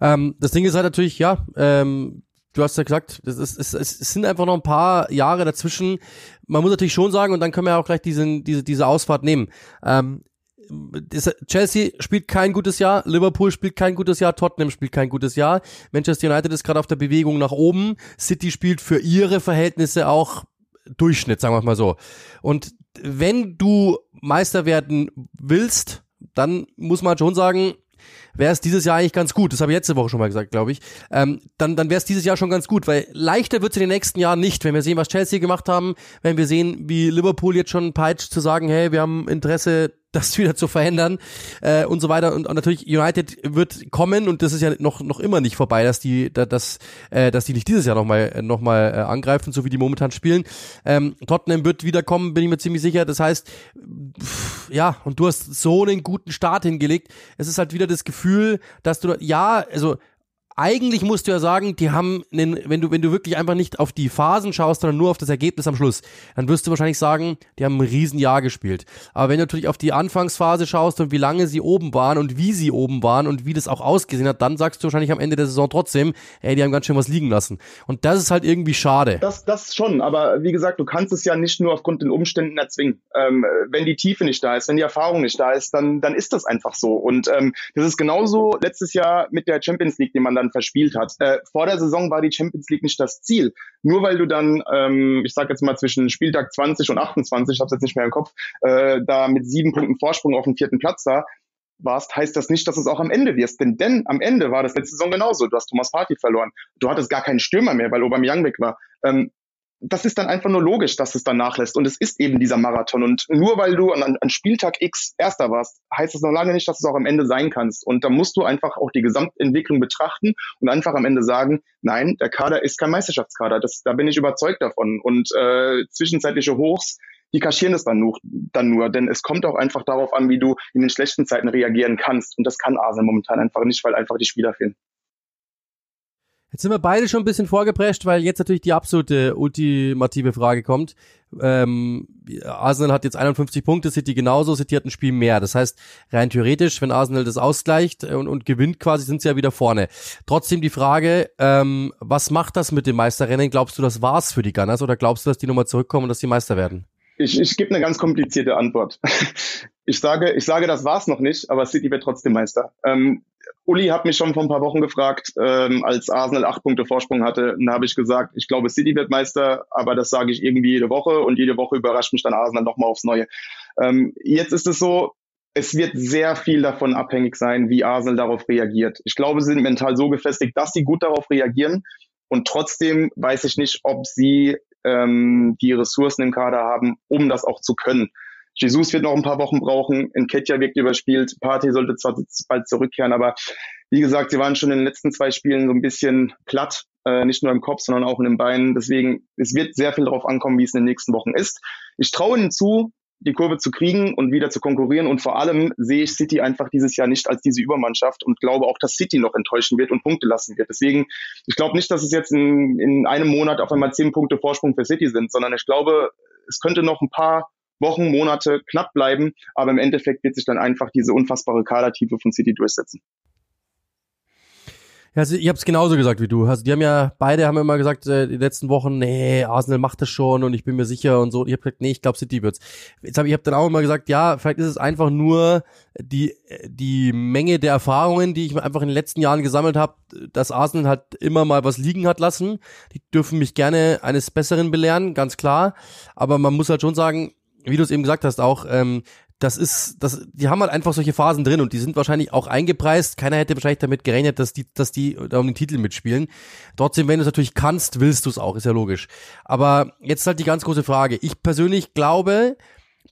Ähm, das Ding ist halt natürlich, ja, ähm, du hast ja gesagt, es, ist, es, es sind einfach noch ein paar Jahre dazwischen. Man muss natürlich schon sagen, und dann können wir auch gleich diesen, diese, diese Ausfahrt nehmen. Ähm, Chelsea spielt kein gutes Jahr, Liverpool spielt kein gutes Jahr, Tottenham spielt kein gutes Jahr, Manchester United ist gerade auf der Bewegung nach oben, City spielt für ihre Verhältnisse auch Durchschnitt, sagen wir mal so. Und wenn du Meister werden willst, dann muss man schon sagen, wäre es dieses Jahr eigentlich ganz gut. Das habe ich letzte Woche schon mal gesagt, glaube ich. Ähm, dann dann wäre es dieses Jahr schon ganz gut, weil leichter wird es in den nächsten Jahren nicht, wenn wir sehen, was Chelsea gemacht haben, wenn wir sehen, wie Liverpool jetzt schon peitscht zu sagen, hey, wir haben Interesse das wieder zu verändern äh, und so weiter und, und natürlich United wird kommen und das ist ja noch noch immer nicht vorbei, dass die dass äh, dass die nicht dieses Jahr noch mal noch mal äh, angreifen, so wie die momentan spielen. Ähm, Tottenham wird wieder kommen, bin ich mir ziemlich sicher. Das heißt, pff, ja und du hast so einen guten Start hingelegt. Es ist halt wieder das Gefühl, dass du ja also eigentlich musst du ja sagen, die haben, einen, wenn du, wenn du wirklich einfach nicht auf die Phasen schaust, sondern nur auf das Ergebnis am Schluss, dann wirst du wahrscheinlich sagen, die haben ein Riesenjahr gespielt. Aber wenn du natürlich auf die Anfangsphase schaust und wie lange sie oben waren und wie sie oben waren und wie das auch ausgesehen hat, dann sagst du wahrscheinlich am Ende der Saison trotzdem, ey, die haben ganz schön was liegen lassen. Und das ist halt irgendwie schade. Das, das schon, aber wie gesagt, du kannst es ja nicht nur aufgrund den Umständen erzwingen. Ähm, wenn die Tiefe nicht da ist, wenn die Erfahrung nicht da ist, dann, dann ist das einfach so. Und ähm, das ist genauso letztes Jahr mit der Champions League, die man dann dann verspielt hat. Äh, vor der Saison war die Champions League nicht das Ziel. Nur weil du dann, ähm, ich sage jetzt mal zwischen Spieltag 20 und 28, ich habe jetzt nicht mehr im Kopf, äh, da mit sieben Punkten Vorsprung auf dem vierten Platz da warst, heißt das nicht, dass es auch am Ende wirst. Denn, denn am Ende war das letzte Saison genauso. Du hast Thomas Party verloren. Du hattest gar keinen Stürmer mehr, weil Aubameyang weg war. Ähm, das ist dann einfach nur logisch, dass es dann nachlässt. Und es ist eben dieser Marathon. Und nur weil du an, an Spieltag X Erster warst, heißt das noch lange nicht, dass es auch am Ende sein kannst. Und da musst du einfach auch die Gesamtentwicklung betrachten und einfach am Ende sagen, nein, der Kader ist kein Meisterschaftskader. Das, da bin ich überzeugt davon. Und äh, zwischenzeitliche Hochs, die kaschieren es dann nur, dann nur. Denn es kommt auch einfach darauf an, wie du in den schlechten Zeiten reagieren kannst. Und das kann Arsenal momentan einfach nicht, weil einfach die Spieler fehlen. Jetzt sind wir beide schon ein bisschen vorgeprescht, weil jetzt natürlich die absolute ultimative Frage kommt. Ähm, Arsenal hat jetzt 51 Punkte, City genauso, City hat ein Spiel mehr. Das heißt, rein theoretisch, wenn Arsenal das ausgleicht und, und gewinnt quasi, sind sie ja wieder vorne. Trotzdem die Frage, ähm, was macht das mit dem Meisterrennen? Glaubst du, das war's für die Gunners oder glaubst du, dass die nochmal zurückkommen und dass die Meister werden? Ich, ich gebe eine ganz komplizierte Antwort. Ich sage, ich sage, das war's noch nicht, aber City wird trotzdem Meister. Ähm, Uli hat mich schon vor ein paar Wochen gefragt, ähm, als Arsenal acht Punkte Vorsprung hatte, dann habe ich gesagt, ich glaube, City wird Meister, aber das sage ich irgendwie jede Woche und jede Woche überrascht mich dann Arsenal nochmal aufs Neue. Ähm, jetzt ist es so, es wird sehr viel davon abhängig sein, wie Arsenal darauf reagiert. Ich glaube, sie sind mental so gefestigt, dass sie gut darauf reagieren. Und trotzdem weiß ich nicht, ob sie ähm, die Ressourcen im Kader haben, um das auch zu können. Jesus wird noch ein paar Wochen brauchen. Nketja wirkt überspielt. Party sollte zwar bald zurückkehren, aber wie gesagt, sie waren schon in den letzten zwei Spielen so ein bisschen platt, äh, nicht nur im Kopf, sondern auch in den Beinen. Deswegen, es wird sehr viel darauf ankommen, wie es in den nächsten Wochen ist. Ich traue ihnen zu, die Kurve zu kriegen und wieder zu konkurrieren. Und vor allem sehe ich City einfach dieses Jahr nicht als diese Übermannschaft und glaube auch, dass City noch enttäuschen wird und Punkte lassen wird. Deswegen, ich glaube nicht, dass es jetzt in, in einem Monat auf einmal zehn Punkte Vorsprung für City sind, sondern ich glaube, es könnte noch ein paar Wochen, Monate knapp bleiben, aber im Endeffekt wird sich dann einfach diese unfassbare Kadertiefe von City durchsetzen. Also ich habe es genauso gesagt wie du. Also die haben ja beide haben immer gesagt äh, die letzten Wochen, nee, Arsenal macht das schon und ich bin mir sicher und so. Ich habe gesagt, nee, ich glaube City wird's. Jetzt habe ich hab dann auch immer gesagt, ja, vielleicht ist es einfach nur die die Menge der Erfahrungen, die ich einfach in den letzten Jahren gesammelt habe, dass Arsenal halt immer mal was liegen hat lassen. Die dürfen mich gerne eines Besseren belehren, ganz klar. Aber man muss halt schon sagen, wie du es eben gesagt hast, auch, ähm, das ist, das, die haben halt einfach solche Phasen drin und die sind wahrscheinlich auch eingepreist. Keiner hätte wahrscheinlich damit gerechnet, dass die, dass die da um den Titel mitspielen. Trotzdem, wenn du es natürlich kannst, willst du es auch, ist ja logisch. Aber jetzt halt die ganz große Frage. Ich persönlich glaube,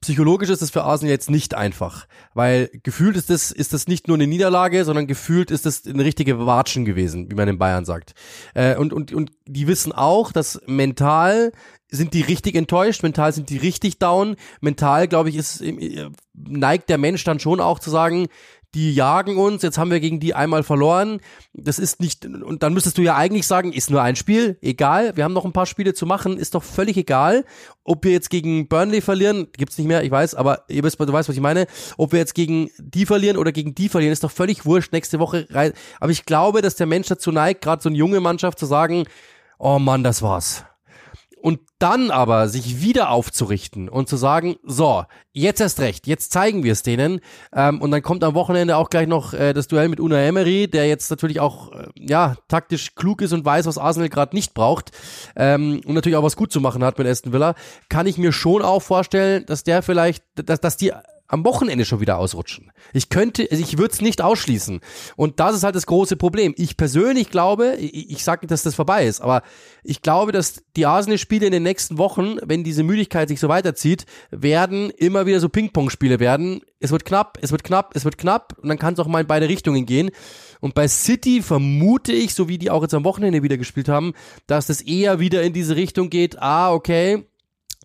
psychologisch ist es für Arsenal jetzt nicht einfach, weil gefühlt ist das, ist das nicht nur eine Niederlage, sondern gefühlt ist das eine richtige Watschen gewesen, wie man in Bayern sagt. Äh, und, und, und die wissen auch, dass mental sind die richtig enttäuscht, mental sind die richtig down. Mental, glaube ich, ist äh, neigt der Mensch dann schon auch zu sagen, die jagen uns, jetzt haben wir gegen die einmal verloren. Das ist nicht, und dann müsstest du ja eigentlich sagen, ist nur ein Spiel, egal, wir haben noch ein paar Spiele zu machen, ist doch völlig egal, ob wir jetzt gegen Burnley verlieren, gibt's nicht mehr, ich weiß, aber ihr wisst, du weißt, was ich meine, ob wir jetzt gegen die verlieren oder gegen die verlieren, ist doch völlig wurscht, nächste Woche rein. Aber ich glaube, dass der Mensch dazu neigt, gerade so eine junge Mannschaft zu sagen, oh Mann, das war's und dann aber sich wieder aufzurichten und zu sagen, so, jetzt erst recht, jetzt zeigen wir es denen. Ähm, und dann kommt am Wochenende auch gleich noch äh, das Duell mit Una Emery, der jetzt natürlich auch äh, ja taktisch klug ist und weiß, was Arsenal gerade nicht braucht ähm, und natürlich auch was gut zu machen hat mit Aston Villa. Kann ich mir schon auch vorstellen, dass der vielleicht, dass, dass die am Wochenende schon wieder ausrutschen. Ich könnte, also ich würde es nicht ausschließen. Und das ist halt das große Problem. Ich persönlich glaube, ich, ich sage, dass das vorbei ist, aber ich glaube, dass die Arsenal-Spiele in den nächsten Wochen, wenn diese Müdigkeit sich so weiterzieht, werden immer wieder so Ping-Pong-Spiele werden. Es wird knapp, es wird knapp, es wird knapp und dann kann es auch mal in beide Richtungen gehen. Und bei City vermute ich, so wie die auch jetzt am Wochenende wieder gespielt haben, dass das eher wieder in diese Richtung geht. Ah, okay,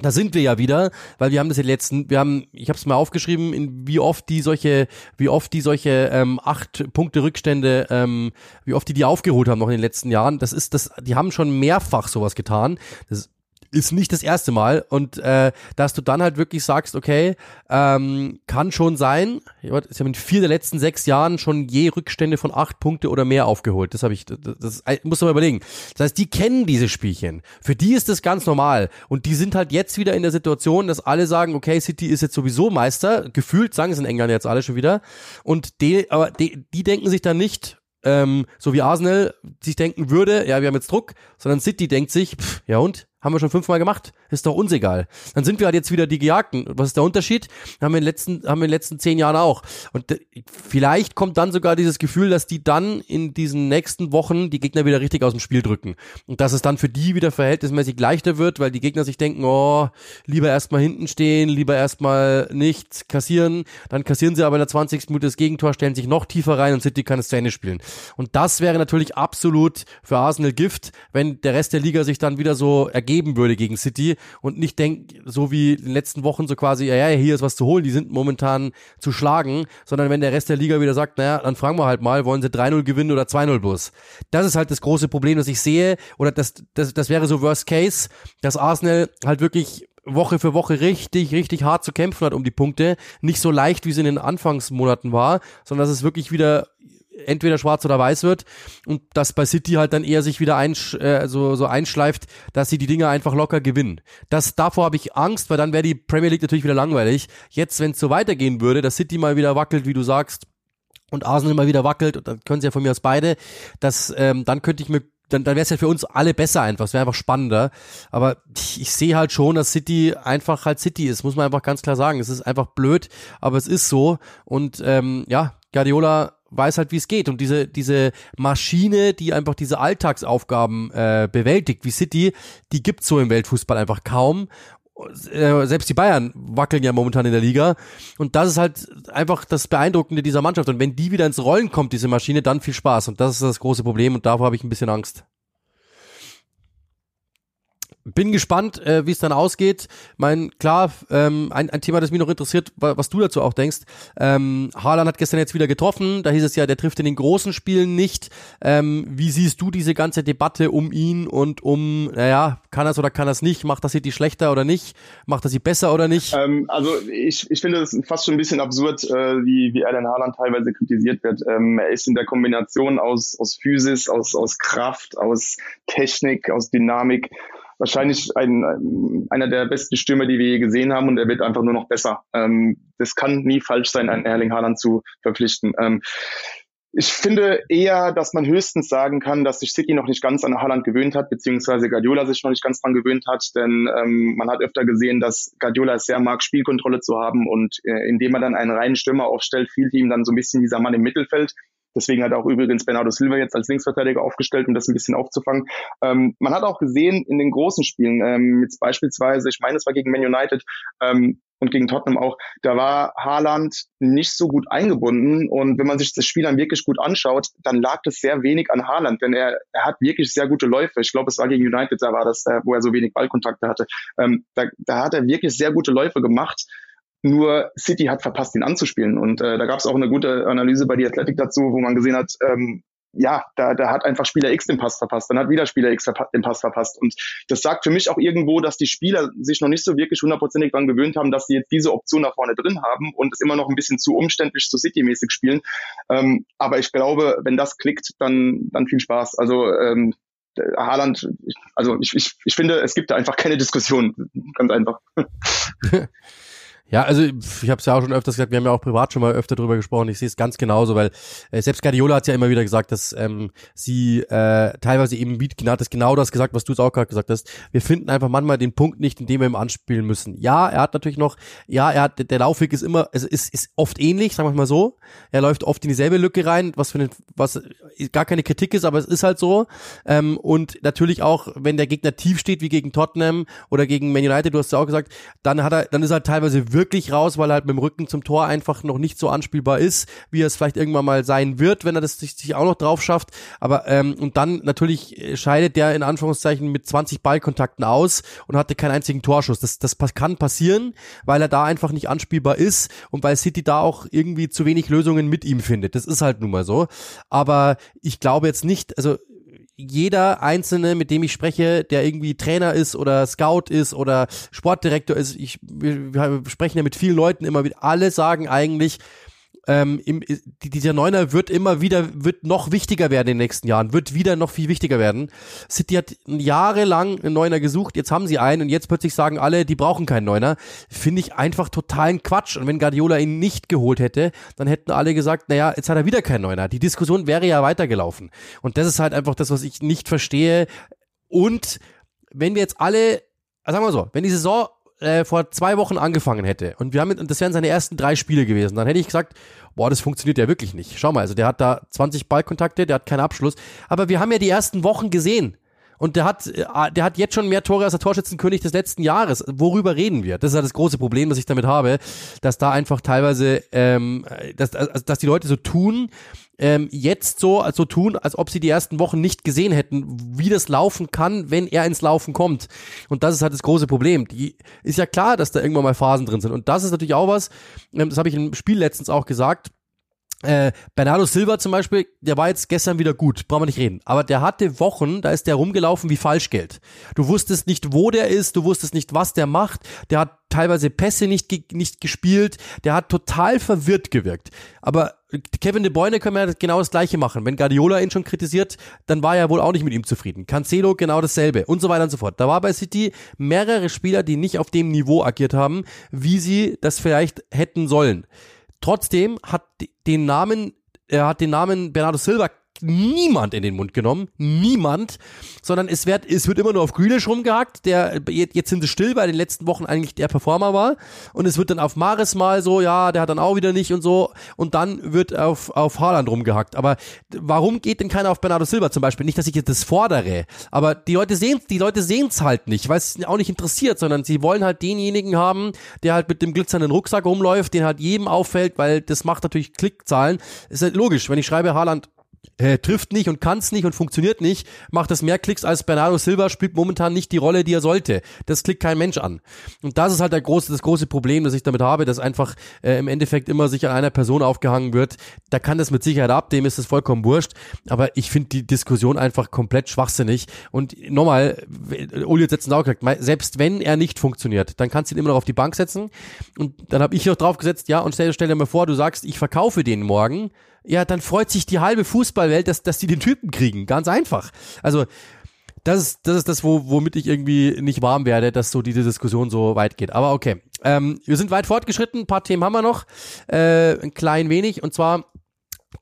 da sind wir ja wieder, weil wir haben das in letzten, wir haben, ich habe es mal aufgeschrieben, in wie oft die solche, wie oft die solche ähm, acht Punkte Rückstände, ähm, wie oft die die aufgeholt haben noch in den letzten Jahren. Das ist das, die haben schon mehrfach sowas getan. Das ist nicht das erste Mal und äh, dass du dann halt wirklich sagst, okay, ähm, kann schon sein, sie haben in vier der letzten sechs Jahren schon je Rückstände von acht Punkte oder mehr aufgeholt. Das habe ich, das, das muss man überlegen. Das heißt, die kennen diese Spielchen. Für die ist das ganz normal und die sind halt jetzt wieder in der Situation, dass alle sagen, okay, City ist jetzt sowieso Meister. Gefühlt sagen es in England jetzt alle schon wieder und die, aber die, die denken sich dann nicht, ähm, so wie Arsenal sich denken würde, ja, wir haben jetzt Druck, sondern City denkt sich, pff, ja und? Haben wir schon fünfmal gemacht. Ist doch uns egal. Dann sind wir halt jetzt wieder die Gejagten. Was ist der Unterschied? Haben wir in den letzten, haben wir in den letzten zehn Jahren auch. Und vielleicht kommt dann sogar dieses Gefühl, dass die dann in diesen nächsten Wochen die Gegner wieder richtig aus dem Spiel drücken. Und dass es dann für die wieder verhältnismäßig leichter wird, weil die Gegner sich denken, oh, lieber erstmal hinten stehen, lieber erstmal nichts kassieren. Dann kassieren sie aber in der 20. Minute das Gegentor, stellen sich noch tiefer rein und City kann es zu Ende spielen. Und das wäre natürlich absolut für Arsenal Gift, wenn der Rest der Liga sich dann wieder so ergeht ergeben würde gegen City und nicht denkt, so wie in den letzten Wochen so quasi, ja, ja, hier ist was zu holen, die sind momentan zu schlagen, sondern wenn der Rest der Liga wieder sagt, naja, dann fragen wir halt mal, wollen sie 3-0 gewinnen oder 2-0 bloß? Das ist halt das große Problem, das ich sehe, oder das, das, das wäre so Worst Case, dass Arsenal halt wirklich Woche für Woche richtig, richtig hart zu kämpfen hat um die Punkte. Nicht so leicht, wie es in den Anfangsmonaten war, sondern dass es wirklich wieder entweder schwarz oder weiß wird und dass bei City halt dann eher sich wieder einsch äh, so, so einschleift, dass sie die Dinge einfach locker gewinnen. Das, davor habe ich Angst, weil dann wäre die Premier League natürlich wieder langweilig. Jetzt, wenn es so weitergehen würde, dass City mal wieder wackelt, wie du sagst, und Arsenal mal wieder wackelt, und dann können sie ja von mir aus beide, das, ähm, dann könnte ich mir dann, dann wäre es ja für uns alle besser einfach. Es wäre einfach spannender. Aber ich, ich sehe halt schon, dass City einfach halt City ist, muss man einfach ganz klar sagen. Es ist einfach blöd, aber es ist so. Und ähm, ja, Guardiola weiß halt, wie es geht. Und diese, diese Maschine, die einfach diese Alltagsaufgaben äh, bewältigt, wie City, die gibt's so im Weltfußball einfach kaum. Äh, selbst die Bayern wackeln ja momentan in der Liga. Und das ist halt einfach das Beeindruckende dieser Mannschaft. Und wenn die wieder ins Rollen kommt, diese Maschine, dann viel Spaß. Und das ist das große Problem und davor habe ich ein bisschen Angst bin gespannt, äh, wie es dann ausgeht. Mein klar, ähm, ein, ein Thema, das mich noch interessiert, was du dazu auch denkst. Ähm, Haaland hat gestern jetzt wieder getroffen. Da hieß es ja, der trifft in den großen Spielen nicht. Ähm, wie siehst du diese ganze Debatte um ihn und um, naja, kann es oder kann er es nicht? Macht das City schlechter oder nicht? Macht er sie besser oder nicht? Ähm, also ich, ich finde es fast schon ein bisschen absurd, äh, wie, wie Erlen Haaland teilweise kritisiert wird. Ähm, er ist in der Kombination aus, aus Physis, aus, aus Kraft, aus Technik, aus Dynamik wahrscheinlich ein, einer der besten Stürmer, die wir je gesehen haben und er wird einfach nur noch besser. Ähm, das kann nie falsch sein, einen Erling Haaland zu verpflichten. Ähm, ich finde eher, dass man höchstens sagen kann, dass sich City noch nicht ganz an Haaland gewöhnt hat, beziehungsweise Guardiola sich noch nicht ganz dran gewöhnt hat, denn ähm, man hat öfter gesehen, dass Guardiola es sehr mag, Spielkontrolle zu haben und äh, indem er dann einen reinen Stürmer aufstellt, fehlt ihm dann so ein bisschen dieser Mann im Mittelfeld, Deswegen hat auch übrigens Bernardo Silva jetzt als Linksverteidiger aufgestellt, um das ein bisschen aufzufangen. Ähm, man hat auch gesehen in den großen Spielen, ähm, jetzt beispielsweise, ich meine, es war gegen Man United ähm, und gegen Tottenham auch, da war Haaland nicht so gut eingebunden. Und wenn man sich das Spiel dann wirklich gut anschaut, dann lag das sehr wenig an Haaland, denn er, er hat wirklich sehr gute Läufe. Ich glaube, es war gegen United, da war das, wo er so wenig Ballkontakte hatte. Ähm, da, da hat er wirklich sehr gute Läufe gemacht. Nur City hat verpasst, ihn anzuspielen. Und äh, da gab es auch eine gute Analyse bei die Athletic dazu, wo man gesehen hat, ähm, ja, da, da hat einfach Spieler X den Pass verpasst, dann hat wieder Spieler X den Pass verpasst. Und das sagt für mich auch irgendwo, dass die Spieler sich noch nicht so wirklich hundertprozentig daran gewöhnt haben, dass sie jetzt diese Option da vorne drin haben und es immer noch ein bisschen zu umständlich, zu City-mäßig spielen. Ähm, aber ich glaube, wenn das klickt, dann, dann viel Spaß. Also ähm, Haaland, also ich, ich, ich finde, es gibt da einfach keine Diskussion. Ganz einfach. Ja, also ich habe es ja auch schon öfters gesagt, wir haben ja auch privat schon mal öfter drüber gesprochen. Ich sehe es ganz genauso, weil äh, selbst Guardiola hat ja immer wieder gesagt, dass ähm, sie äh, teilweise eben Beat hat es genau das gesagt, was du es auch gerade gesagt hast. Wir finden einfach manchmal den Punkt nicht, in dem wir ihm anspielen müssen. Ja, er hat natürlich noch, ja, er hat der Laufweg ist immer, es ist, ist oft ähnlich, sagen wir mal so. Er läuft oft in dieselbe Lücke rein, was für eine, was gar keine Kritik ist, aber es ist halt so. Ähm, und natürlich auch, wenn der Gegner tief steht, wie gegen Tottenham oder gegen Man United, du hast ja auch gesagt, dann hat er, dann ist er teilweise wirklich wirklich raus, weil er halt mit dem Rücken zum Tor einfach noch nicht so anspielbar ist, wie er es vielleicht irgendwann mal sein wird, wenn er das sich, sich auch noch drauf schafft. Aber ähm, und dann natürlich scheidet der in Anführungszeichen mit 20 Ballkontakten aus und hatte keinen einzigen Torschuss. Das, das kann passieren, weil er da einfach nicht anspielbar ist und weil City da auch irgendwie zu wenig Lösungen mit ihm findet. Das ist halt nun mal so. Aber ich glaube jetzt nicht, also jeder Einzelne, mit dem ich spreche, der irgendwie Trainer ist oder Scout ist oder Sportdirektor ist, ich, wir, wir sprechen ja mit vielen Leuten immer wieder, alle sagen eigentlich, ähm, im, dieser Neuner wird immer wieder, wird noch wichtiger werden in den nächsten Jahren, wird wieder noch viel wichtiger werden. City hat jahrelang einen Neuner gesucht, jetzt haben sie einen und jetzt plötzlich sagen alle, die brauchen keinen Neuner. Finde ich einfach totalen Quatsch. Und wenn Guardiola ihn nicht geholt hätte, dann hätten alle gesagt, naja, jetzt hat er wieder keinen Neuner. Die Diskussion wäre ja weitergelaufen. Und das ist halt einfach das, was ich nicht verstehe. Und wenn wir jetzt alle, sagen wir so, wenn die Saison äh, vor zwei Wochen angefangen hätte. Und wir haben und das wären seine ersten drei Spiele gewesen, dann hätte ich gesagt, boah, das funktioniert ja wirklich nicht. Schau mal, also der hat da 20 Ballkontakte, der hat keinen Abschluss, aber wir haben ja die ersten Wochen gesehen Und der hat, äh, der hat jetzt schon mehr Tore als der Torschützenkönig des letzten Jahres. Worüber reden wir? Das ist ja das große Problem, das ich damit habe, dass da einfach teilweise, ähm, dass, dass die Leute so tun, ähm, jetzt so also tun, als ob sie die ersten Wochen nicht gesehen hätten, wie das laufen kann, wenn er ins Laufen kommt. Und das ist halt das große Problem. Die ist ja klar, dass da irgendwann mal Phasen drin sind. Und das ist natürlich auch was, ähm, das habe ich im Spiel letztens auch gesagt. Äh, Bernardo Silva zum Beispiel, der war jetzt gestern wieder gut, brauchen wir nicht reden. Aber der hatte Wochen, da ist der rumgelaufen wie Falschgeld. Du wusstest nicht, wo der ist, du wusstest nicht, was der macht. Der hat teilweise Pässe nicht, nicht gespielt. Der hat total verwirrt gewirkt. Aber Kevin De Bruyne können wir genau das Gleiche machen. Wenn Guardiola ihn schon kritisiert, dann war er wohl auch nicht mit ihm zufrieden. Cancelo genau dasselbe und so weiter und so fort. Da war bei City mehrere Spieler, die nicht auf dem Niveau agiert haben, wie sie das vielleicht hätten sollen. Trotzdem hat den Namen, er hat den Namen Bernardo Silva niemand in den Mund genommen. Niemand. Sondern es wird, es wird immer nur auf Grealish rumgehackt, der jetzt sind sie still, weil in den letzten Wochen eigentlich der Performer war. Und es wird dann auf Maris mal so, ja, der hat dann auch wieder nicht und so. Und dann wird auf, auf Haaland rumgehackt. Aber warum geht denn keiner auf Bernardo Silva zum Beispiel? Nicht, dass ich jetzt das fordere. Aber die Leute sehen die Leute sehen's halt nicht, weil es auch nicht interessiert, sondern sie wollen halt denjenigen haben, der halt mit dem glitzernden Rucksack rumläuft, den halt jedem auffällt, weil das macht natürlich Klickzahlen. Ist halt logisch, wenn ich schreibe Haaland äh, trifft nicht und kann es nicht und funktioniert nicht, macht das mehr Klicks als Bernardo Silva, spielt momentan nicht die Rolle, die er sollte. Das klickt kein Mensch an. Und das ist halt der große, das große Problem, das ich damit habe, dass einfach äh, im Endeffekt immer sich an einer Person aufgehangen wird. Da kann das mit Sicherheit ab, dem ist es vollkommen wurscht. Aber ich finde die Diskussion einfach komplett schwachsinnig. Und nochmal, Uli hat letztens auch gesagt, selbst wenn er nicht funktioniert, dann kannst du ihn immer noch auf die Bank setzen. Und dann habe ich noch drauf gesetzt, ja, und stell, stell dir mal vor, du sagst, ich verkaufe den morgen ja, dann freut sich die halbe Fußballwelt, dass, dass die den Typen kriegen. Ganz einfach. Also, das ist, das ist das, wo, womit ich irgendwie nicht warm werde, dass so diese Diskussion so weit geht. Aber okay. Ähm, wir sind weit fortgeschritten, ein paar Themen haben wir noch. Äh, ein klein wenig. Und zwar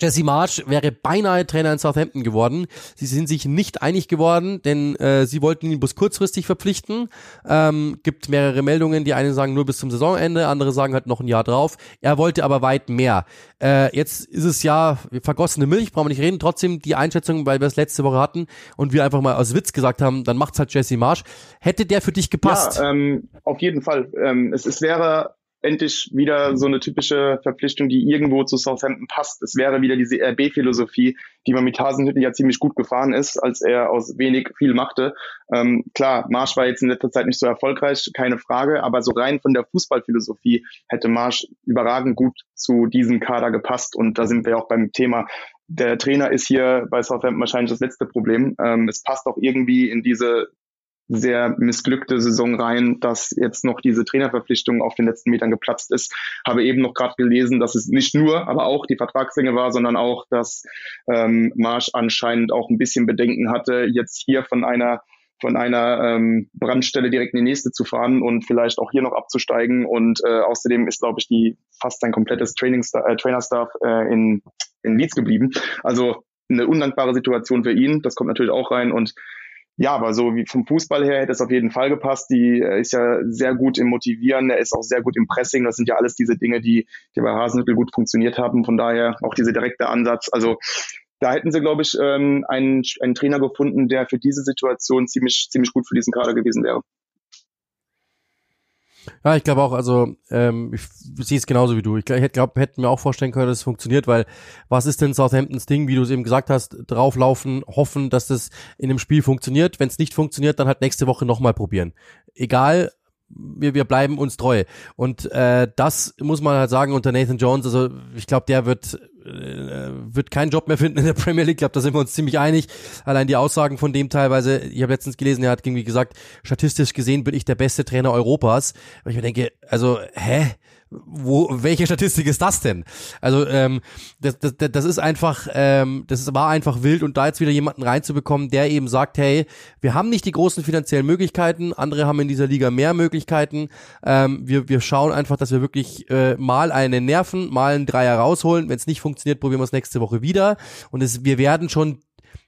Jesse March wäre beinahe Trainer in Southampton geworden. Sie sind sich nicht einig geworden, denn äh, sie wollten ihn bloß kurzfristig verpflichten. Ähm, gibt mehrere Meldungen. Die einen sagen nur bis zum Saisonende, andere sagen halt noch ein Jahr drauf. Er wollte aber weit mehr. Äh, jetzt ist es ja vergossene Milch, brauchen wir nicht reden. Trotzdem die Einschätzung, weil wir es letzte Woche hatten und wir einfach mal aus Witz gesagt haben, dann macht's halt Jesse March. Hätte der für dich gepasst? Ja, ähm, auf jeden Fall. Ähm, es, es wäre endlich wieder so eine typische Verpflichtung, die irgendwo zu Southampton passt. Es wäre wieder diese RB-Philosophie, die man mit Hasenhüttl ja ziemlich gut gefahren ist, als er aus wenig viel machte. Ähm, klar, Marsch war jetzt in letzter Zeit nicht so erfolgreich, keine Frage, aber so rein von der Fußballphilosophie hätte Marsch überragend gut zu diesem Kader gepasst. Und da sind wir auch beim Thema der Trainer ist hier bei Southampton wahrscheinlich das letzte Problem. Ähm, es passt auch irgendwie in diese sehr missglückte Saison rein, dass jetzt noch diese Trainerverpflichtung auf den letzten Metern geplatzt ist. Habe eben noch gerade gelesen, dass es nicht nur, aber auch die Vertragslänge war, sondern auch, dass ähm, Marsch anscheinend auch ein bisschen Bedenken hatte, jetzt hier von einer von einer ähm, Brandstelle direkt in die nächste zu fahren und vielleicht auch hier noch abzusteigen. Und äh, außerdem ist, glaube ich, die fast ein komplettes Training äh, Trainerstaff äh, in, in Leeds geblieben. Also eine undankbare Situation für ihn. Das kommt natürlich auch rein. Und ja, aber so wie vom Fußball her hätte es auf jeden Fall gepasst. Die äh, ist ja sehr gut im Motivieren, er ist auch sehr gut im Pressing. Das sind ja alles diese Dinge, die, die bei Hasenhüttl gut funktioniert haben. Von daher auch dieser direkte Ansatz. Also da hätten sie, glaube ich, ähm, einen, einen Trainer gefunden, der für diese Situation ziemlich, ziemlich gut für diesen Kader gewesen wäre. Ja, ich glaube auch, also ähm, ich sehe es genauso wie du. Ich glaube, hätten wir auch vorstellen können, dass es funktioniert, weil was ist denn Southamptons Ding, wie du es eben gesagt hast, drauflaufen, hoffen, dass das in dem Spiel funktioniert. Wenn es nicht funktioniert, dann halt nächste Woche nochmal probieren. Egal, wir, wir bleiben uns treu. Und äh, das muss man halt sagen unter Nathan Jones. Also ich glaube, der wird äh, wird keinen Job mehr finden in der Premier League. Ich glaube, da sind wir uns ziemlich einig. Allein die Aussagen von dem teilweise. Ich habe letztens gelesen, er hat irgendwie gesagt, statistisch gesehen bin ich der beste Trainer Europas. Und ich mir denke, also hä? Wo, welche Statistik ist das denn? Also ähm, das, das, das ist einfach, ähm, das war einfach wild und da jetzt wieder jemanden reinzubekommen, der eben sagt, hey, wir haben nicht die großen finanziellen Möglichkeiten, andere haben in dieser Liga mehr Möglichkeiten. Ähm, wir, wir schauen einfach, dass wir wirklich äh, mal einen nerven, mal einen Dreier rausholen. Wenn es nicht funktioniert, probieren wir es nächste Woche wieder. Und es, wir werden schon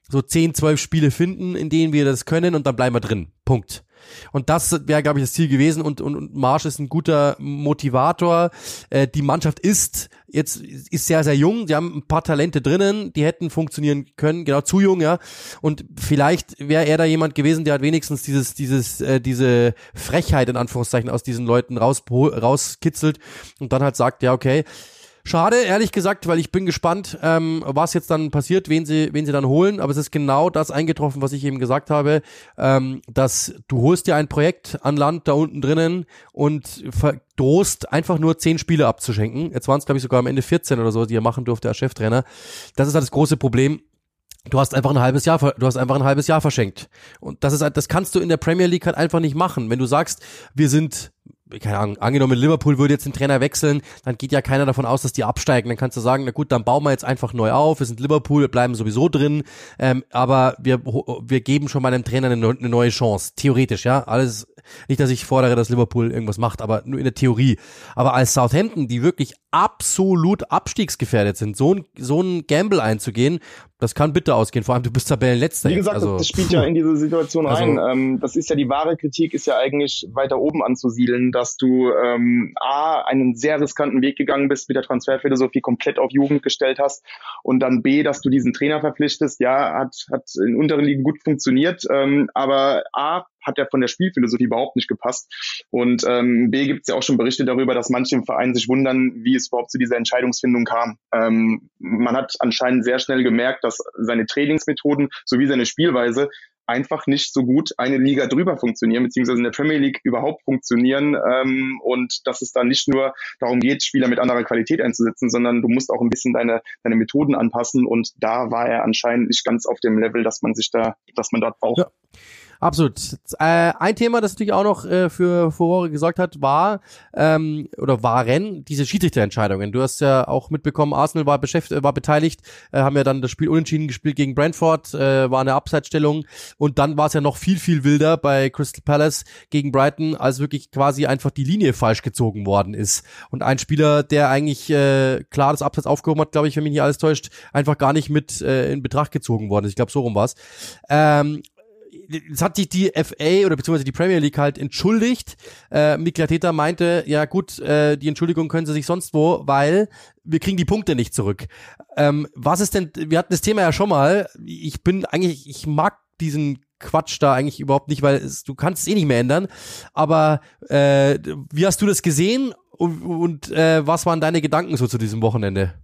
so 10, 12 Spiele finden, in denen wir das können und dann bleiben wir drin. Punkt. Und das wäre, glaube ich, das Ziel gewesen. Und, und, und Marsch ist ein guter Motivator. Äh, die Mannschaft ist jetzt ist sehr, sehr jung. Sie haben ein paar Talente drinnen, die hätten funktionieren können. Genau, zu jung, ja. Und vielleicht wäre er da jemand gewesen, der hat wenigstens dieses, dieses, äh, diese Frechheit in Anführungszeichen aus diesen Leuten raus, rauskitzelt und dann halt sagt, ja, okay, Schade, ehrlich gesagt, weil ich bin gespannt, ähm, was jetzt dann passiert, wen sie, wen sie dann holen. Aber es ist genau das eingetroffen, was ich eben gesagt habe, ähm, dass du holst dir ein Projekt an Land da unten drinnen und verdrohst einfach nur zehn Spiele abzuschenken. Jetzt waren es, glaube ich, sogar am Ende 14 oder so, die er machen durfte als Cheftrainer. Das ist halt das große Problem. Du hast einfach ein halbes Jahr, du hast einfach ein halbes Jahr verschenkt. Und das ist, halt, das kannst du in der Premier League halt einfach nicht machen. Wenn du sagst, wir sind keine Ahnung, angenommen Liverpool würde jetzt den Trainer wechseln, dann geht ja keiner davon aus, dass die absteigen. Dann kannst du sagen, na gut, dann bauen wir jetzt einfach neu auf. Wir sind Liverpool, wir bleiben sowieso drin, ähm, aber wir wir geben schon mal Trainer eine, eine neue Chance. Theoretisch, ja, alles. Nicht, dass ich fordere, dass Liverpool irgendwas macht, aber nur in der Theorie. Aber als Southampton, die wirklich absolut abstiegsgefährdet sind, so ein so ein Gamble einzugehen, das kann bitter ausgehen. Vor allem, du bist Tabellenletzter. Wie gesagt, also, das spielt ja in diese Situation also rein. Also, ähm, das ist ja die wahre Kritik, ist ja eigentlich weiter oben anzusiedeln, dass du ähm, A, einen sehr riskanten Weg gegangen bist mit der Transferphilosophie, komplett auf Jugend gestellt hast und dann B, dass du diesen Trainer verpflichtest. Ja, hat, hat in unteren Ligen gut funktioniert, ähm, aber A, hat ja von der Spielphilosophie überhaupt nicht gepasst. Und ähm, B gibt es ja auch schon Berichte darüber, dass manche im Verein sich wundern, wie es überhaupt zu dieser Entscheidungsfindung kam. Ähm, man hat anscheinend sehr schnell gemerkt, dass seine Trainingsmethoden sowie seine Spielweise einfach nicht so gut eine Liga drüber funktionieren, beziehungsweise in der Premier League überhaupt funktionieren ähm, und dass es da nicht nur darum geht, Spieler mit anderer Qualität einzusetzen, sondern du musst auch ein bisschen deine, deine Methoden anpassen und da war er anscheinend nicht ganz auf dem Level, dass man sich da, dass man dort braucht. Ja. Absolut. Äh, ein Thema, das natürlich auch noch äh, für Furore gesorgt hat, war ähm, oder waren diese Schiedsrichterentscheidungen. Du hast ja auch mitbekommen, Arsenal war beschäftigt, war beteiligt, äh, haben ja dann das Spiel unentschieden gespielt gegen Brentford, äh, war eine Abseitsstellung und dann war es ja noch viel viel wilder bei Crystal Palace gegen Brighton, als wirklich quasi einfach die Linie falsch gezogen worden ist und ein Spieler, der eigentlich äh, klar das Abseits aufgehoben hat, glaube ich, wenn mich nicht alles täuscht, einfach gar nicht mit äh, in Betracht gezogen worden ist. Ich glaube, so rum war's. Ähm, jetzt hat sich die FA oder beziehungsweise die Premier League halt entschuldigt. Äh, Mikla Teta meinte, ja gut, äh, die Entschuldigung können sie sich sonst wo, weil wir kriegen die Punkte nicht zurück. Ähm, was ist denn, wir hatten das Thema ja schon mal, ich bin eigentlich, ich mag diesen Quatsch da eigentlich überhaupt nicht, weil es, du kannst es eh nicht mehr ändern. Aber äh, wie hast du das gesehen und, und äh, was waren deine Gedanken so zu diesem Wochenende?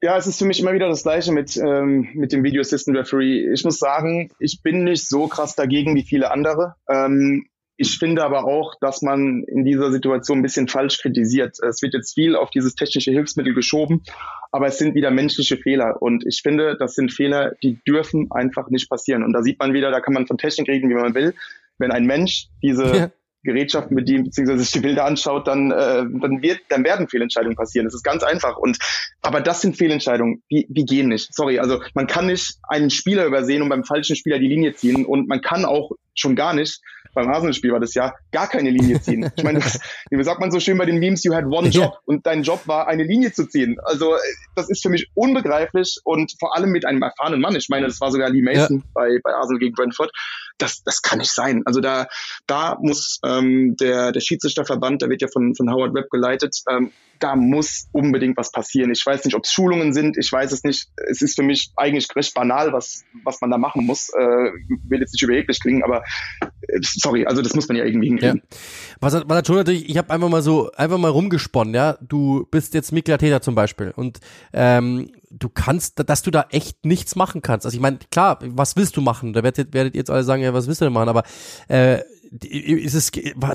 Ja, es ist für mich immer wieder das Gleiche mit, ähm, mit dem Video Assistant Referee. Ich muss sagen, ich bin nicht so krass dagegen wie viele andere. Ähm, ich finde aber auch, dass man in dieser Situation ein bisschen falsch kritisiert. Es wird jetzt viel auf dieses technische Hilfsmittel geschoben, aber es sind wieder menschliche Fehler. Und ich finde, das sind Fehler, die dürfen einfach nicht passieren. Und da sieht man wieder, da kann man von Technik reden, wie man will. Wenn ein Mensch diese. Gerätschaften bedient, beziehungsweise sich die Bilder anschaut, dann, äh, dann wird, dann werden Fehlentscheidungen passieren. Das ist ganz einfach. Und aber das sind Fehlentscheidungen, die, die gehen nicht. Sorry, also man kann nicht einen Spieler übersehen und beim falschen Spieler die Linie ziehen und man kann auch schon gar nicht beim Arsenal-Spiel war das ja gar keine Linie ziehen. Ich meine, das, wie sagt man so schön bei den Memes, you had one job und dein Job war, eine Linie zu ziehen. Also das ist für mich unbegreiflich und vor allem mit einem erfahrenen Mann. Ich meine, das war sogar Lee Mason ja. bei, bei Arsenal gegen Brentford das, das kann nicht sein. Also da, da muss ähm, der, der Schiedsrichterverband, der wird ja von, von Howard Webb geleitet, ähm, da muss unbedingt was passieren. Ich weiß nicht, ob es Schulungen sind, ich weiß es nicht. Es ist für mich eigentlich recht banal, was, was man da machen muss. Äh, will jetzt nicht überheblich klingen, aber äh, sorry, also das muss man ja irgendwie hinkriegen. Ja. Was, was hat schon natürlich, ich habe einfach mal so, einfach mal rumgesponnen, ja. Du bist jetzt Mikla Täter zum Beispiel und ähm, du kannst, dass du da echt nichts machen kannst. Also ich meine, klar, was willst du machen? Da werdet, werdet ihr jetzt alle sagen, ja, was willst du denn machen? Aber äh, ist es,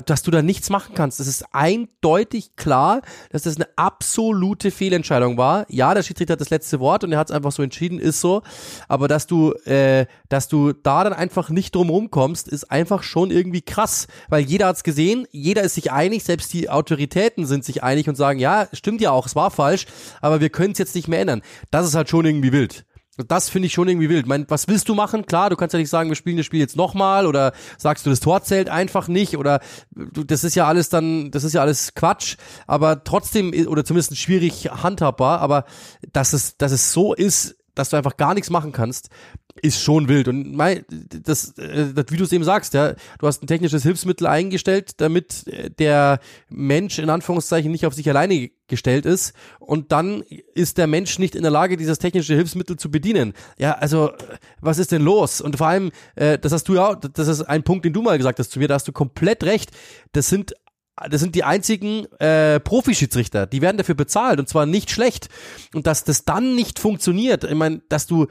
dass du da nichts machen kannst. Es ist eindeutig klar, dass das eine absolute Fehlentscheidung war. Ja, der Schiedsrichter hat das letzte Wort und er hat es einfach so entschieden, ist so. Aber dass du, äh, dass du da dann einfach nicht drum rumkommst, ist einfach schon irgendwie krass, weil jeder hat's gesehen, jeder ist sich einig, selbst die Autoritäten sind sich einig und sagen, ja, stimmt ja auch, es war falsch, aber wir können es jetzt nicht mehr ändern. Das ist halt schon irgendwie wild. Das finde ich schon irgendwie wild. Mein, was willst du machen? Klar, du kannst ja nicht sagen, wir spielen das Spiel jetzt nochmal oder sagst du, das Tor zählt einfach nicht oder du, das ist ja alles dann, das ist ja alles Quatsch, aber trotzdem, oder zumindest schwierig handhabbar, aber dass es, dass es so ist, dass du einfach gar nichts machen kannst, ist schon wild. Und mein, das, äh, das, wie du es eben sagst, ja, du hast ein technisches Hilfsmittel eingestellt, damit äh, der Mensch in Anführungszeichen nicht auf sich alleine gestellt ist und dann ist der Mensch nicht in der Lage, dieses technische Hilfsmittel zu bedienen. Ja, also was ist denn los? Und vor allem, äh, das hast du ja, das ist ein Punkt, den du mal gesagt hast zu mir, da hast du komplett recht. Das sind das sind die einzigen äh, Profischiedsrichter, die werden dafür bezahlt und zwar nicht schlecht. Und dass das dann nicht funktioniert, ich meine, dass du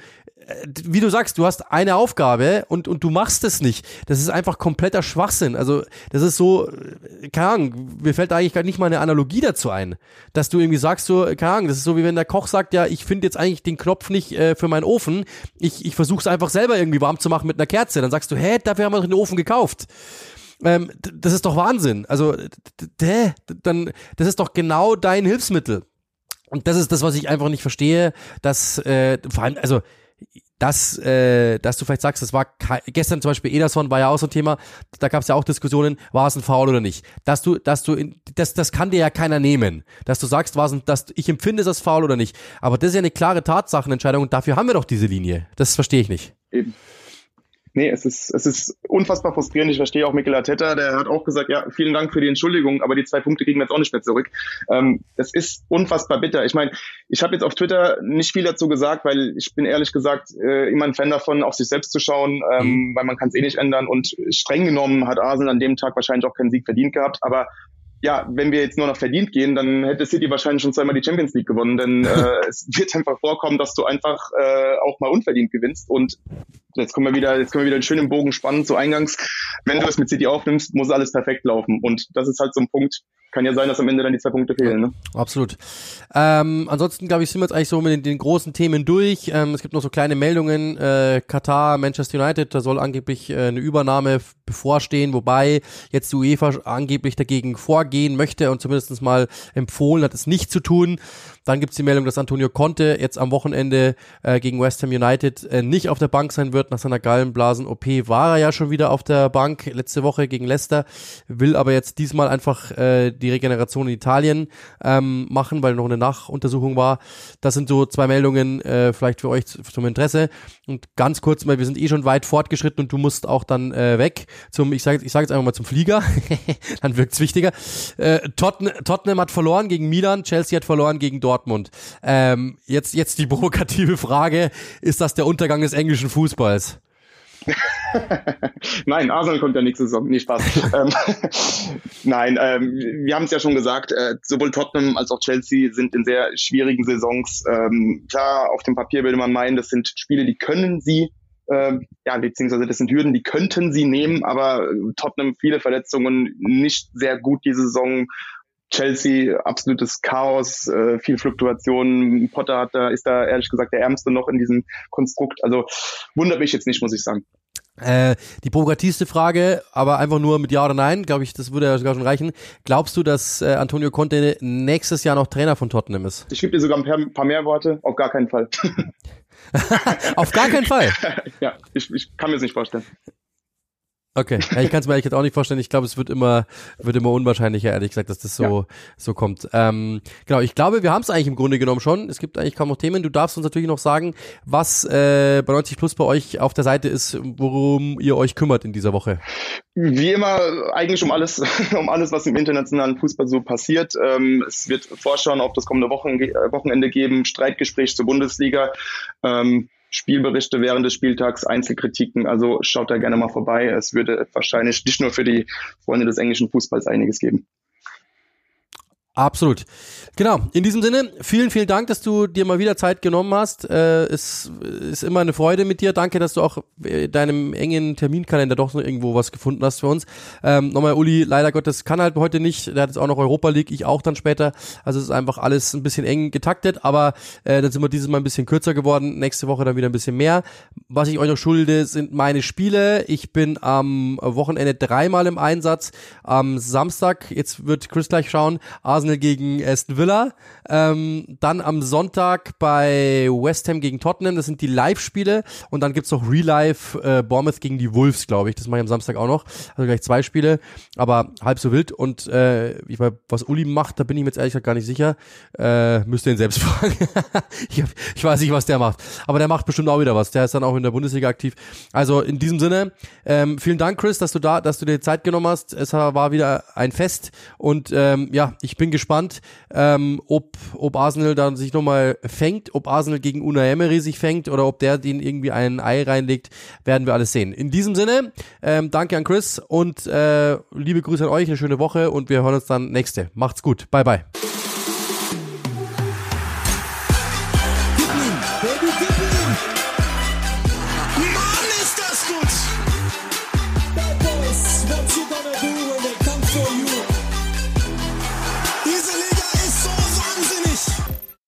äh, wie du sagst, du hast eine Aufgabe und, und du machst es nicht. Das ist einfach kompletter Schwachsinn. Also, das ist so, äh, keine Ahnung, mir fällt eigentlich gar nicht mal eine Analogie dazu ein. Dass du irgendwie sagst, so, keine Ahnung, das ist so wie wenn der Koch sagt, ja, ich finde jetzt eigentlich den Knopf nicht äh, für meinen Ofen. Ich, ich versuche es einfach selber irgendwie warm zu machen mit einer Kerze. Dann sagst du, hä, dafür haben wir doch den Ofen gekauft. Ähm, das ist doch Wahnsinn. Also, dann, das ist doch genau dein Hilfsmittel. Und das ist das, was ich einfach nicht verstehe, dass äh, vor allem, also dass, äh, dass du vielleicht sagst, das war gestern zum Beispiel Ederson war ja auch so ein Thema, da gab es ja auch Diskussionen, war es ein Foul oder nicht. Dass du, dass du, in, das, das kann dir ja keiner nehmen, dass du sagst, war es ein, dass ich empfinde es als Foul oder nicht. Aber das ist ja eine klare Tatsachenentscheidung und dafür haben wir doch diese Linie. Das verstehe ich nicht. Eben nee, es ist, es ist unfassbar frustrierend. Ich verstehe auch Mikel Arteta, der hat auch gesagt, ja, vielen Dank für die Entschuldigung, aber die zwei Punkte kriegen wir jetzt auch nicht mehr zurück. Ähm, das ist unfassbar bitter. Ich meine, ich habe jetzt auf Twitter nicht viel dazu gesagt, weil ich bin ehrlich gesagt äh, immer ein Fan davon, auf sich selbst zu schauen, ähm, mhm. weil man kann es eh nicht ändern. Und streng genommen hat Arsenal an dem Tag wahrscheinlich auch keinen Sieg verdient gehabt, aber ja, wenn wir jetzt nur noch verdient gehen, dann hätte City wahrscheinlich schon zweimal die Champions League gewonnen, denn äh, es wird einfach vorkommen, dass du einfach äh, auch mal unverdient gewinnst und jetzt kommen wir wieder, jetzt können wir wieder einen schönen Bogen spannen zu Eingangs. Wenn du es mit City aufnimmst, muss alles perfekt laufen. Und das ist halt so ein Punkt. Kann ja sein, dass am Ende dann die zwei Punkte fehlen. Ne? Absolut. Ähm, ansonsten, glaube ich, sind wir jetzt eigentlich so mit den, den großen Themen durch. Ähm, es gibt noch so kleine Meldungen. Äh, Katar, Manchester United, da soll angeblich äh, eine Übernahme bevorstehen, wobei jetzt die UEFA angeblich dagegen vorgehen möchte und zumindest mal empfohlen hat, es nicht zu tun. Dann gibt's die Meldung, dass Antonio Conte jetzt am Wochenende äh, gegen West Ham United äh, nicht auf der Bank sein wird. Nach seiner Gallenblasen-OP war er ja schon wieder auf der Bank letzte Woche gegen Leicester, will aber jetzt diesmal einfach äh, die Regeneration in Italien ähm, machen, weil noch eine Nachuntersuchung war. Das sind so zwei Meldungen äh, vielleicht für euch zum Interesse. Und ganz kurz mal, wir sind eh schon weit fortgeschritten und du musst auch dann äh, weg zum, ich sage ich sag jetzt einfach mal zum Flieger, dann wirkt's wichtiger. Äh, Tottenham, Tottenham hat verloren gegen Milan, Chelsea hat verloren gegen Dortmund. Dortmund. Ähm, jetzt, jetzt die provokative Frage, ist das der Untergang des englischen Fußballs? Nein, Arsenal kommt ja nächste Saison. Nee, Spaß. ähm, nein, ähm, wir haben es ja schon gesagt, äh, sowohl Tottenham als auch Chelsea sind in sehr schwierigen Saisons. Ähm, klar, auf dem Papier würde man meinen, das sind Spiele, die können sie, äh, ja, beziehungsweise das sind Hürden, die könnten sie nehmen, aber Tottenham viele Verletzungen, nicht sehr gut diese Saison Chelsea absolutes Chaos, äh, viel Fluktuation. Potter hat da, ist da ehrlich gesagt der Ärmste noch in diesem Konstrukt. Also wundert mich jetzt nicht, muss ich sagen. Äh, die provokativste Frage, aber einfach nur mit Ja oder Nein, glaube ich, das würde ja sogar schon reichen. Glaubst du, dass äh, Antonio Conte nächstes Jahr noch Trainer von Tottenham ist? Ich gebe dir sogar ein paar, paar mehr Worte. Auf gar keinen Fall. Auf gar keinen Fall? ja, ich, ich kann mir das nicht vorstellen. Okay, ja, ich kann es mir ehrlich gesagt auch nicht vorstellen. Ich glaube, es wird immer, wird immer unwahrscheinlicher, ehrlich gesagt, dass das so, ja. so kommt. Ähm, genau, ich glaube, wir haben es eigentlich im Grunde genommen schon. Es gibt eigentlich kaum noch Themen. Du darfst uns natürlich noch sagen, was äh, bei 90 Plus bei euch auf der Seite ist, worum ihr euch kümmert in dieser Woche. Wie immer, eigentlich um alles, um alles, was im internationalen Fußball so passiert. Ähm, es wird Vorschauen auf das kommende Wochen, Wochenende geben, Streitgespräch zur Bundesliga. Ähm, Spielberichte während des Spieltags, Einzelkritiken. Also schaut da gerne mal vorbei. Es würde wahrscheinlich nicht nur für die Freunde des englischen Fußballs einiges geben. Absolut. Genau. In diesem Sinne, vielen, vielen Dank, dass du dir mal wieder Zeit genommen hast. Äh, es ist immer eine Freude mit dir. Danke, dass du auch in deinem engen Terminkalender doch noch irgendwo was gefunden hast für uns. Ähm, nochmal, Uli, leider Gottes kann halt heute nicht. Der hat jetzt auch noch Europa League, ich auch dann später. Also es ist einfach alles ein bisschen eng getaktet, aber äh, dann sind wir dieses Mal ein bisschen kürzer geworden. Nächste Woche dann wieder ein bisschen mehr. Was ich euch noch schulde, sind meine Spiele. Ich bin am Wochenende dreimal im Einsatz. Am Samstag, jetzt wird Chris gleich schauen, Arsenal Arsenal gegen Aston Villa. Ähm, dann am Sonntag bei West Ham gegen Tottenham. Das sind die Live-Spiele. Und dann gibt's noch Real Life äh, Bournemouth gegen die Wolves, glaube ich. Das mache ich am Samstag auch noch. Also gleich zwei Spiele, aber halb so wild. Und äh, ich weiß, was Uli macht, da bin ich mir jetzt ehrlich gesagt gar nicht sicher. Äh, müsst ihr ihn selbst fragen. ich, hab, ich weiß nicht, was der macht. Aber der macht bestimmt auch wieder was. Der ist dann auch in der Bundesliga aktiv. Also in diesem Sinne, ähm, vielen Dank, Chris, dass du da, dass du dir Zeit genommen hast. Es war wieder ein Fest. Und ähm, ja, ich bin gespannt, ähm, ob, ob Arsenal dann sich nochmal fängt, ob Arsenal gegen Una Emery sich fängt oder ob der den irgendwie ein Ei reinlegt, werden wir alles sehen. In diesem Sinne, ähm, danke an Chris und äh, liebe Grüße an euch, eine schöne Woche und wir hören uns dann nächste. Macht's gut. Bye bye.